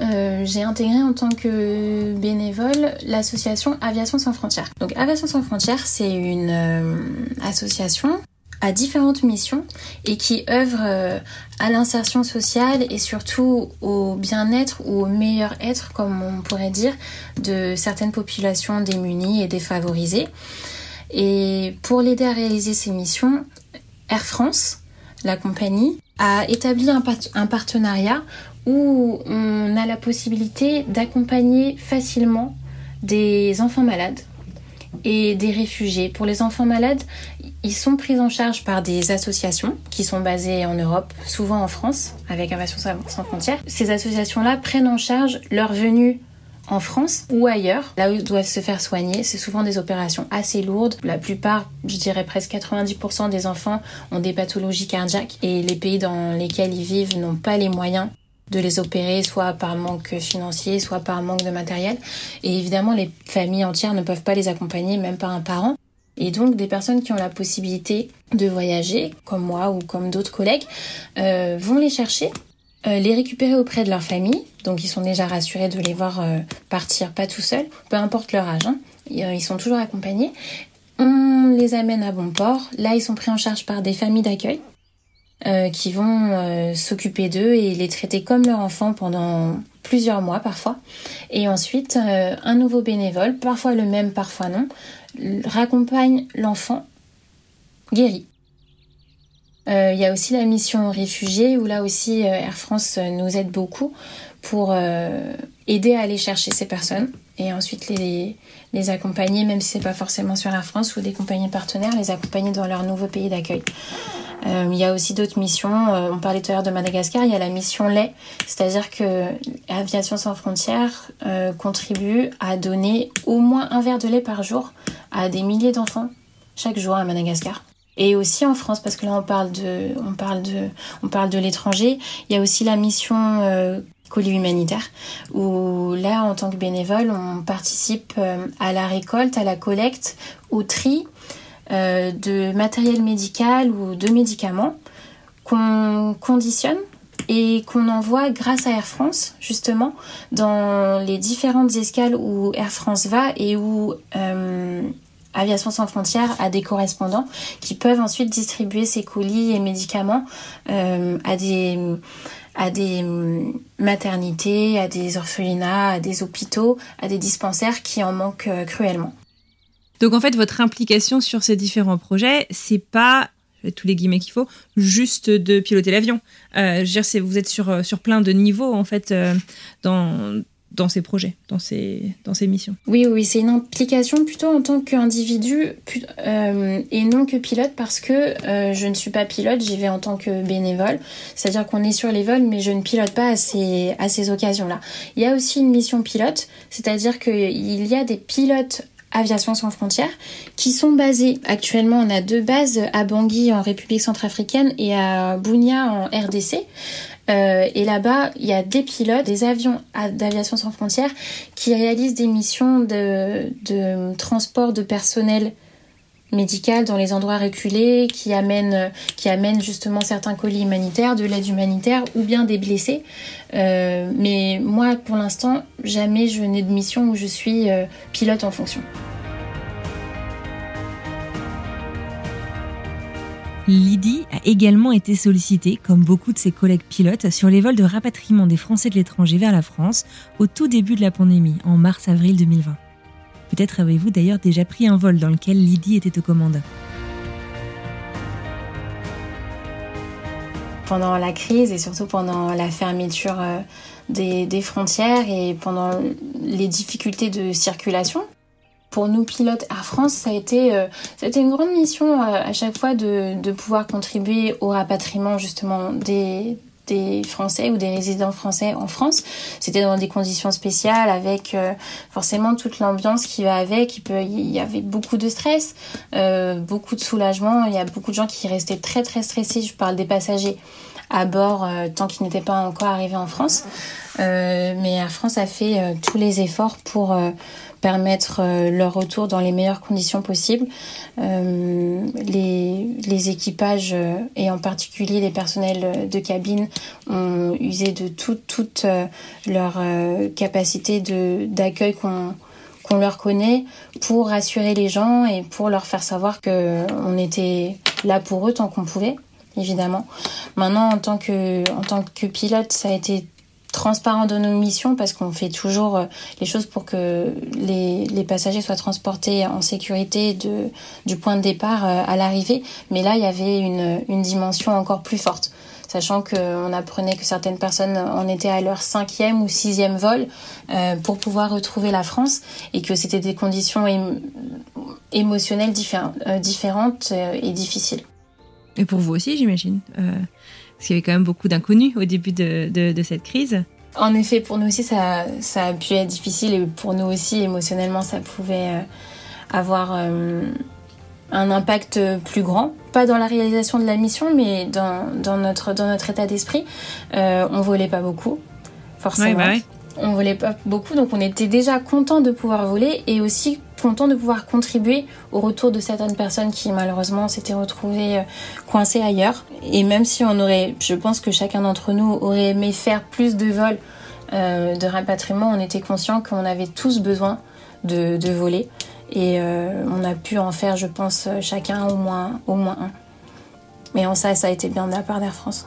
euh, j'ai intégré en tant que bénévole l'association Aviation sans frontières. Donc Aviation sans frontières, c'est une euh, association à différentes missions et qui œuvre euh, à l'insertion sociale et surtout au bien-être ou au meilleur être, comme on pourrait dire, de certaines populations démunies et défavorisées. Et pour l'aider à réaliser ces missions, Air France, la compagnie, a établi un partenariat où on a la possibilité d'accompagner facilement des enfants malades et des réfugiés. Pour les enfants malades, ils sont pris en charge par des associations qui sont basées en Europe, souvent en France, avec Invasion sans frontières. Ces associations-là prennent en charge leur venue en France ou ailleurs, là où ils doivent se faire soigner. C'est souvent des opérations assez lourdes. La plupart, je dirais presque 90% des enfants ont des pathologies cardiaques et les pays dans lesquels ils vivent n'ont pas les moyens de les opérer, soit par manque financier, soit par manque de matériel. Et évidemment, les familles entières ne peuvent pas les accompagner, même pas un parent. Et donc, des personnes qui ont la possibilité de voyager, comme moi ou comme d'autres collègues, euh, vont les chercher, euh, les récupérer auprès de leur famille. Donc, ils sont déjà rassurés de les voir euh, partir pas tout seuls, peu importe leur âge. Hein. Ils sont toujours accompagnés. On les amène à bon port. Là, ils sont pris en charge par des familles d'accueil euh, qui vont euh, s'occuper d'eux et les traiter comme leur enfant pendant plusieurs mois parfois. Et ensuite, euh, un nouveau bénévole, parfois le même, parfois non, raccompagne l'enfant guéri. Il y a aussi la mission réfugiés où là aussi Air France nous aide beaucoup pour aider à aller chercher ces personnes et ensuite les, les accompagner, même si c'est pas forcément sur Air France ou des compagnies partenaires, les accompagner dans leur nouveau pays d'accueil. Euh, il y a aussi d'autres missions. Euh, on parlait tout à l'heure de Madagascar. Il y a la mission lait, c'est-à-dire que Aviation sans frontières euh, contribue à donner au moins un verre de lait par jour à des milliers d'enfants chaque jour à Madagascar. Et aussi en France, parce que là on parle de, on parle de, on parle de l'étranger. Il y a aussi la mission colis humanitaire, où là, en tant que bénévole, on participe à la récolte, à la collecte, au tri euh, de matériel médical ou de médicaments qu'on conditionne et qu'on envoie grâce à Air France justement dans les différentes escales où Air France va et où euh, Aviation sans frontières a des correspondants qui peuvent ensuite distribuer ces colis et médicaments euh, à des à des maternités, à des orphelinats, à des hôpitaux, à des dispensaires qui en manquent cruellement. Donc en fait, votre implication sur ces différents projets, c'est pas tous les guillemets qu'il faut, juste de piloter l'avion. Euh, je veux dire, vous êtes sur, euh, sur plein de niveaux en fait euh, dans, dans ces projets, dans ces, dans ces missions. Oui, oui, c'est une implication plutôt en tant qu'individu et non que pilote parce que je ne suis pas pilote, j'y vais en tant que bénévole. C'est-à-dire qu'on est sur les vols, mais je ne pilote pas à ces, à ces occasions-là. Il y a aussi une mission pilote, c'est-à-dire qu'il y a des pilotes Aviation sans frontières, qui sont basées actuellement, on a deux bases à Bangui en République centrafricaine et à Bounia en RDC. Euh, et là-bas, il y a des pilotes, des avions d'aviation sans frontières qui réalisent des missions de, transport de personnel médical dans les endroits reculés, qui amènent, qui amènent justement certains colis humanitaires, de l'aide humanitaire ou bien des blessés. Euh, mais moi, pour l'instant, jamais je n'ai de mission où je suis euh, pilote en fonction. Lydie a également été sollicitée, comme beaucoup de ses collègues pilotes, sur les vols de rapatriement des Français de l'étranger vers la France au tout début de la pandémie, en mars-avril 2020. Peut-être avez-vous d'ailleurs déjà pris un vol dans lequel Lydie était aux commandes. Pendant la crise et surtout pendant la fermeture euh, des, frontières et pendant les difficultés de circulation, pour nous pilotes Air France, ça a été, euh, une grande mission euh, à chaque fois de, pouvoir contribuer au rapatriement justement des, des Français ou des résidents français en France. C'était dans des conditions spéciales avec euh, forcément toute l'ambiance qui va avec. Il, peut, il y avait beaucoup de stress, beaucoup de soulagement. Il y a beaucoup de gens qui restaient très très stressés. Je parle des passagers à bord tant qu'ils n'étaient pas encore arrivés en France. mais Air France a fait tous les efforts pour permettre euh, leur retour dans les meilleures conditions possibles. Euh, les, équipages euh, et en particulier les personnels de cabine ont usé de toute, leur capacité d'accueil qu'on qu'on leur connaît pour rassurer les gens et pour leur faire savoir qu'on était là pour eux tant qu'on pouvait, évidemment. Maintenant, en tant que, en tant que pilote, ça a été transparent de nos missions parce qu'on fait toujours euh, les choses pour que les, les, passagers soient transportés en sécurité de, du point de départ euh, à l'arrivée. Mais là, il y avait une, une dimension encore plus forte sachant qu'on apprenait que certaines personnes en étaient à leur cinquième ou sixième vol euh, pour pouvoir retrouver la France et que c'était des conditions émotionnelles différentes et difficiles. Et pour vous aussi, j'imagine parce qu'il y avait quand même beaucoup d'inconnus au début de, de, cette crise. En effet, pour nous aussi, ça, ça, a pu être difficile et pour nous aussi, émotionnellement, ça pouvait euh, avoir euh, un impact plus grand. Pas dans la réalisation de la mission, mais dans, dans notre, dans notre état d'esprit. Euh, on volait pas beaucoup, forcément. Bah on volait pas beaucoup, donc on était déjà content de pouvoir voler et aussi content de pouvoir contribuer au retour de certaines personnes qui malheureusement s'étaient retrouvées euh, coincées ailleurs. Et même si on aurait, je pense que chacun d'entre nous aurait aimé faire plus de vols euh, de rapatriement, on était conscient qu'on avait tous besoin de, voler. Et euh, on a pu en faire, je pense, chacun au moins, au moins un. Mais en ça, ça a été bien de la part d'Air France.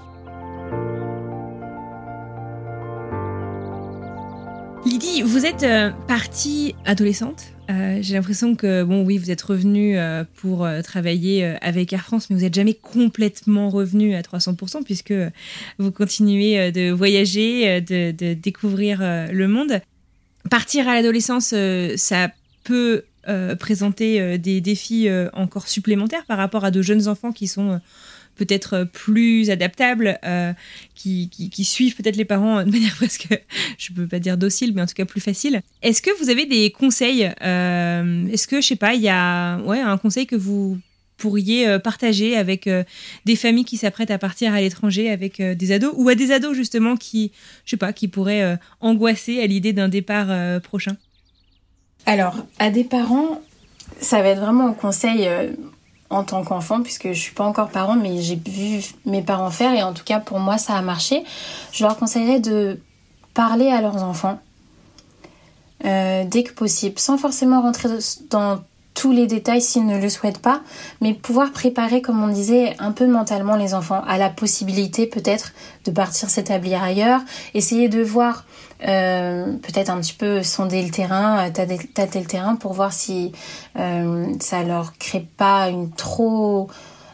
Lydie, vous êtes partie adolescente euh, j'ai l'impression que, bon, oui, vous êtes revenu euh, pour euh, travailler avec Air France, mais vous n'êtes jamais complètement revenu à 300% puisque vous continuez de voyager, de, découvrir le monde. Partir à l'adolescence, ça peut présenter des défis encore supplémentaires par rapport à de jeunes enfants qui sont peut-être plus adaptables, euh, qui, suivent peut-être les parents de manière presque, je peux pas dire docile, mais en tout cas plus facile. Est-ce que vous avez des conseils euh, Est-ce que, je sais pas, il y a ouais, un conseil que vous pourriez euh, partager avec des familles qui s'apprêtent à partir à l'étranger avec des ados ou à des ados justement qui, je sais pas, qui pourraient angoisser à l'idée d'un départ prochain? Alors, à des parents, ça va être vraiment un conseil en tant qu'enfant, puisque je suis pas encore parent, mais j'ai vu mes parents faire et en tout cas pour moi ça a marché. Je leur conseillerais de parler à leurs enfants euh, dès que possible, sans forcément rentrer dans tous les détails s'ils ne le souhaitent pas, mais pouvoir préparer, comme on disait, un peu mentalement les enfants à la possibilité peut-être de partir s'établir ailleurs, essayer de voir euh, peut-être un petit peu sonder le terrain, euh, tâter le terrain pour voir si euh, ça leur crée pas une trop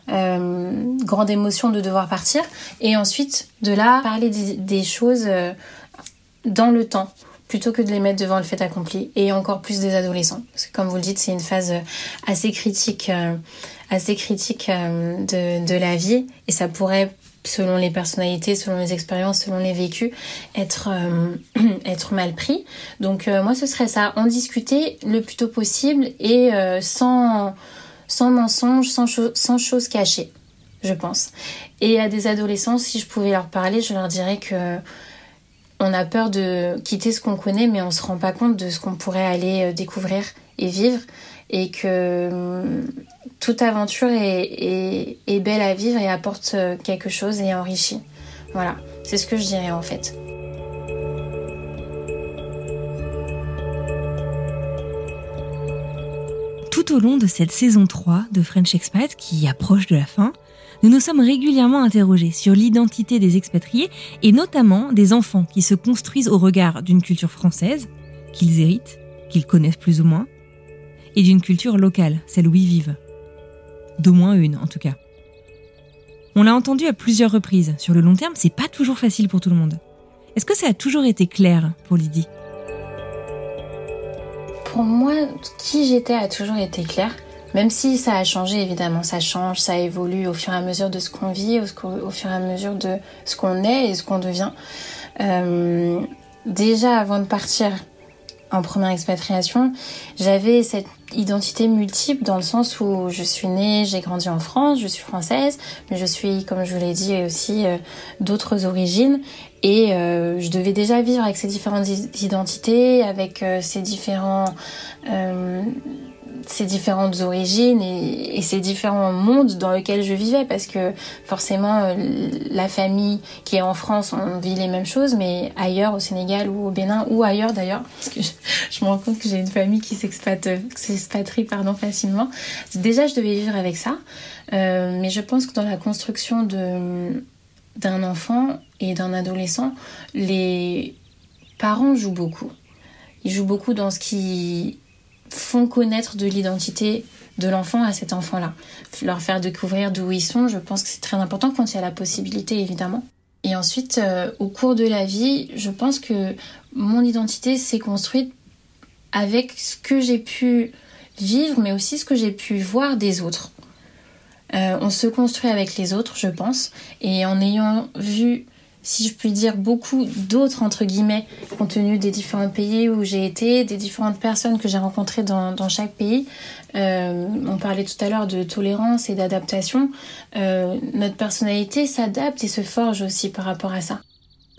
grande émotion de devoir partir. Et ensuite, de là, parler des, choses dans le temps plutôt que de les mettre devant le fait accompli et encore plus des adolescents parce que comme vous le dites c'est une phase assez critique assez critique de, de la vie et ça pourrait selon les personnalités, selon les expériences, selon les vécus, être, euh, être mal pris. Donc euh, moi ce serait ça, en discuter le plus tôt possible et euh, sans, sans mensonges, sans, sans choses cachées, je pense. Et à des adolescents, si je pouvais leur parler, je leur dirais que on a peur de quitter ce qu'on connaît, mais on se rend pas compte de ce qu'on pourrait aller découvrir et vivre et que hum, toute aventure est, belle à vivre et apporte euh, quelque chose et enrichit. Voilà, c'est ce que je dirais en fait. Tout au long de cette saison 3 de French Expat qui approche de la fin, nous nous sommes régulièrement interrogés sur l'identité des expatriés et notamment des enfants qui se construisent au regard d'une culture française, qu'ils héritent, qu'ils connaissent plus ou moins, et d'une culture locale, celle où ils vivent. D'au moins une, en tout cas. On l'a entendu à plusieurs reprises. Sur le long terme, c'est pas toujours facile pour tout le monde. Est-ce que ça a toujours été clair pour Lydie? Pour moi, qui j'étais a toujours été clair. Même si ça a changé, évidemment, ça change, ça évolue au fur et à mesure de ce qu'on vit, au, fur et à mesure de ce qu'on est et ce qu'on devient. Euh, déjà, avant de partir en première expatriation, j'avais cette identité multiple dans le sens où je suis née, j'ai grandi en France, je suis française, mais je suis, comme je vous l'ai dit, aussi euh, d'autres origines. Et euh, je devais déjà vivre avec ces différentes identités, avec ces différents ces différentes origines et, ces différents mondes dans lesquels je vivais parce que forcément euh, la famille qui est en France on vit les mêmes choses mais ailleurs au Sénégal ou au Bénin ou ailleurs d'ailleurs parce que je, me rends compte que j'ai une famille qui s'expatrie pardon facilement. Déjà je devais vivre avec ça euh, mais je pense que dans la construction de d'un enfant et d'un adolescent les parents jouent beaucoup. Ils jouent beaucoup dans ce qui font connaître de l'identité de l'enfant à cet enfant-là. Leur faire découvrir d'où ils sont, je pense que c'est très important quand il y a la possibilité, évidemment. Et ensuite, euh, au cours de la vie, je pense que mon identité s'est construite avec ce que j'ai pu vivre, mais aussi ce que j'ai pu voir des autres. Euh, on se construit avec les autres, je pense, et en ayant vu si je puis dire, beaucoup d'autres, entre guillemets, compte tenu des différents pays où j'ai été, des différentes personnes que j'ai rencontrées dans, chaque pays. Euh, on parlait tout à l'heure de tolérance et d'adaptation. Euh, notre personnalité s'adapte et se forge aussi par rapport à ça.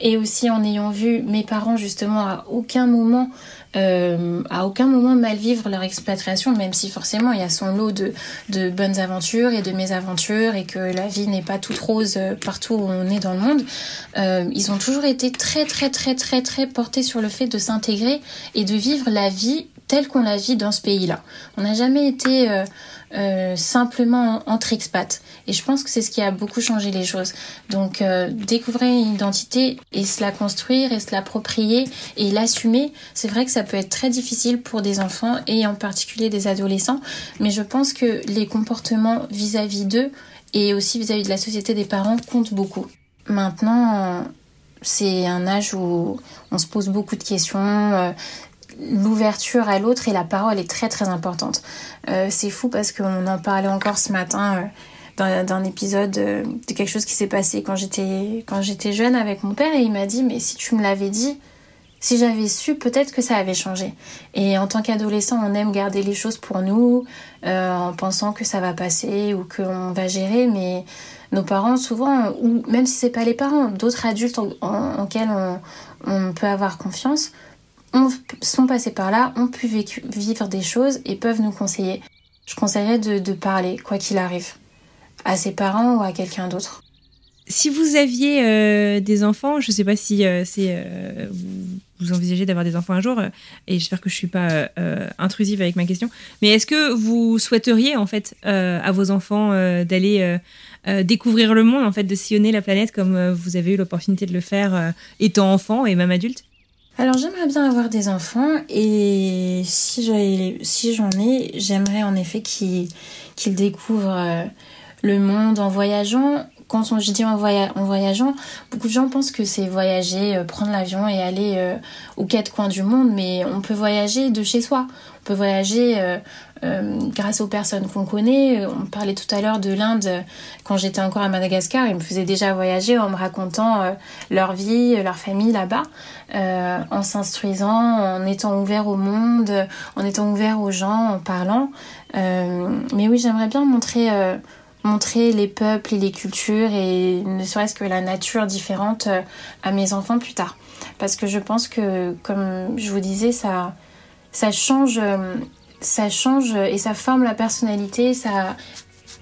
Et aussi en ayant vu mes parents justement à aucun moment euh, à aucun moment mal vivre leur expatriation, même si forcément il y a son lot de, de bonnes aventures et de mésaventures et que la vie n'est pas toute rose euh, partout où on est dans le monde. Euh, ils ont toujours été très très très très très portés sur le fait de s'intégrer et de vivre la vie telle qu'on la vit dans ce pays-là. On n'a jamais été euh, euh, simplement entre expats. Et je pense que c'est ce qui a beaucoup changé les choses. Donc euh, découvrir une identité et se la construire et se l'approprier et l'assumer, c'est vrai que ça peut être très difficile pour des enfants et en particulier des adolescents. Mais je pense que les comportements vis-à-vis d'eux et aussi vis-à-vis de la société des parents comptent beaucoup. Maintenant, c'est un âge où on se pose beaucoup de questions. L'ouverture à l'autre et la parole est très très importante. Euh, c'est fou parce qu'on en parlait encore ce matin euh, d'un épisode euh, de quelque chose qui s'est passé quand j'étais quand j'étais jeune avec mon père et il m'a dit mais si tu me l'avais dit si j'avais su, peut-être que ça avait changé. Et en tant qu'adolescent, on aime garder les choses pour nous, en pensant que ça va passer ou qu'on va gérer, mais nos parents, souvent, ou même si c'est pas les parents, d'autres adultes en, en, on, peut avoir confiance, ont, sont passés par là, ont pu vivre des choses et peuvent nous conseiller. Je conseillerais de, parler, quoi qu'il arrive, à ses parents ou à quelqu'un d'autre. Si vous aviez euh, des enfants, je ne sais pas si euh, euh, vous, envisagez d'avoir des enfants un jour, et j'espère que je ne suis pas intrusive avec ma question, mais est-ce que vous souhaiteriez en fait à vos enfants d'aller découvrir le monde, en fait, de sillonner la planète comme vous avez eu l'opportunité de le faire étant enfant et même adulte? Alors j'aimerais bien avoir des enfants et si j'en ai, j'aimerais en effet qu'ils découvrent euh, le monde en voyageant. Quand je dis en, voyageant, beaucoup de gens pensent que c'est voyager, euh, prendre l'avion et aller euh, aux quatre coins du monde, mais on peut voyager de chez soi. On peut voyager euh, grâce aux personnes qu'on connaît. On parlait tout à l'heure de l'Inde. Quand j'étais encore à Madagascar, ils me faisaient déjà voyager en me racontant euh, leur vie, leur famille là-bas, euh, en s'instruisant, en étant ouvert au monde, en étant ouvert aux gens, en parlant. mais oui, j'aimerais bien montrer montrer les peuples et les cultures et ne serait-ce que la nature différente à mes enfants plus tard. Parce que je pense que, comme je vous disais, ça, ça change ça change et ça forme la personnalité, ça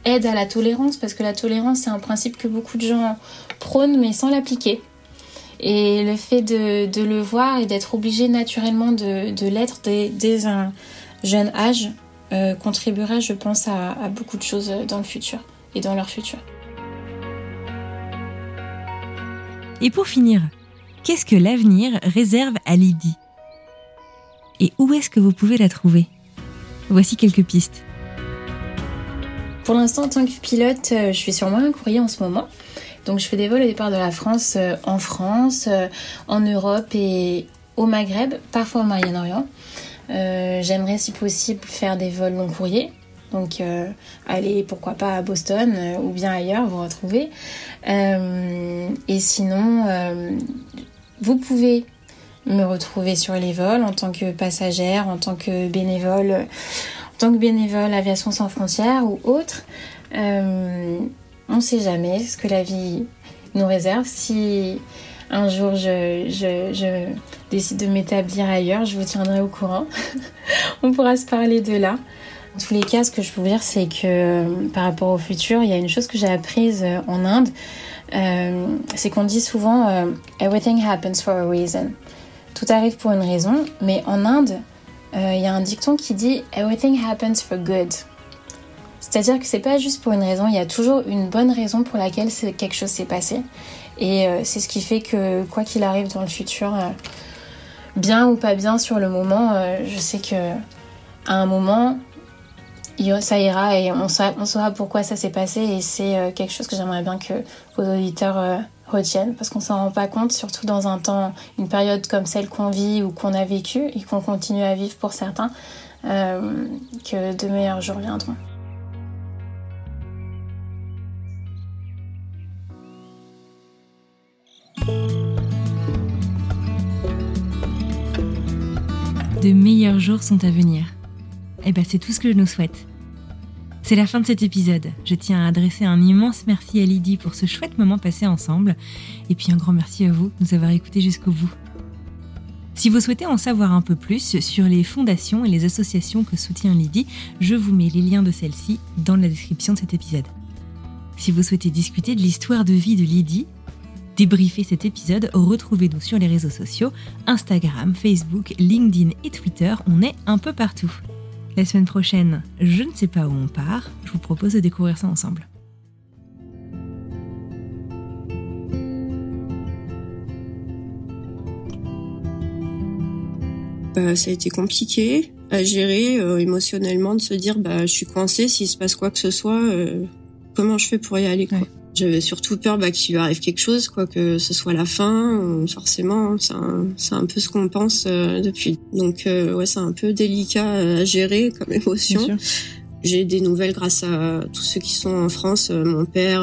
aide à la tolérance parce que la tolérance c'est un principe que beaucoup de gens prônent mais sans l'appliquer. Et le fait de, le voir et d'être obligé naturellement de, l'être dès, un jeune âge euh, contribuera je pense à, à beaucoup de choses dans le futur et dans leur futur. Et pour finir, qu'est-ce que l'avenir réserve à Lydie? Et où est-ce que vous pouvez la trouver? Voici quelques pistes. Pour l'instant, en tant que pilote, euh, je suis sur un courrier en ce moment. Donc je fais des vols au départ de la France, euh, en France, euh, en Europe et au Maghreb, parfois au Moyen-Orient. J'aimerais si possible faire des vols long courrier. Donc aller pourquoi pas à Boston ou bien ailleurs, vous retrouver. et sinon, vous pouvez me retrouver sur les vols en tant que passagère, en tant que bénévole tant que bénévole Aviation sans frontières ou autre, euh, on ne sait jamais ce que la vie nous réserve. Si un jour je, décide de m'établir ailleurs, je vous tiendrai au courant. on pourra se parler de là. En tous les cas, ce que je peux vous dire, c'est que euh, par rapport au futur, il y a une chose que j'ai apprise euh, en Inde, c'est qu'on dit souvent Everything happens for a reason. Tout arrive pour une raison, mais en Inde, il euh, y a un dicton qui dit Everything happens for good. C'est-à-dire que c'est pas juste pour une raison, il y a toujours une bonne raison pour laquelle quelque chose s'est passé. Et euh, c'est ce qui fait que quoi qu'il arrive dans le futur, euh, bien ou pas bien sur le moment, je sais que à un moment, ça ira et on saura pourquoi ça s'est passé. Et c'est quelque chose que j'aimerais bien que vos auditeurs retiennent parce qu'on s'en rend pas compte, surtout dans un temps, une période comme celle qu'on vit ou qu'on a vécu et qu'on continue à vivre pour certains, euh, que de meilleurs jours viendront. De meilleurs jours sont à venir. Eh ben c'est tout ce que je nous souhaite. C'est la fin de cet épisode. Je tiens à adresser un immense merci à Lydie pour ce chouette moment passé ensemble. Et puis un grand merci à vous de nous avoir écoutés jusqu'au bout. Si vous souhaitez en savoir un peu plus sur les fondations et les associations que soutient Lydie, je vous mets les liens de celles-ci dans la description de cet épisode. Si vous souhaitez discuter de l'histoire de vie de Lydie, débriefer cet épisode, retrouvez-nous sur les réseaux sociaux, Instagram, Facebook, LinkedIn et Twitter, on est un peu partout. La semaine prochaine, je ne sais pas où on part, je vous propose de découvrir ça ensemble. Bah, ça a été compliqué à gérer euh, émotionnellement, de se dire bah je suis coincée, s'il se passe quoi que ce soit, euh, comment je fais pour y aller quoi. J'avais surtout peur bah, qu'il lui arrive quelque chose, quoi que ce soit la fin. Forcément, c'est un, un, peu ce qu'on pense euh, depuis. Donc euh, ouais, c'est un peu délicat à gérer comme émotion. J'ai des nouvelles grâce à tous ceux qui sont en France, euh, mon père,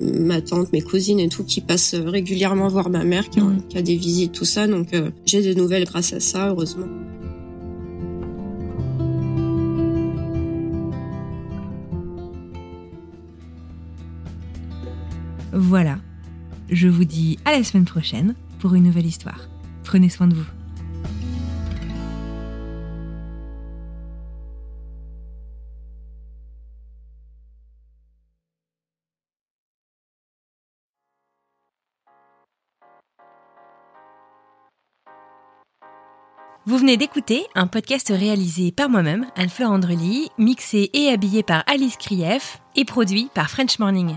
ma tante, mes cousines et tout, qui passent régulièrement voir ma mère, qui, a, qui a des visites, tout ça. Donc j'ai des nouvelles grâce à ça, heureusement. Voilà. Je vous dis à la semaine prochaine pour une nouvelle histoire. Prenez soin de vous. Vous venez d'écouter un podcast réalisé par moi-même, Anne-Fleur Andrely, mixé et habillé par Alice Krief et produit par French Morning.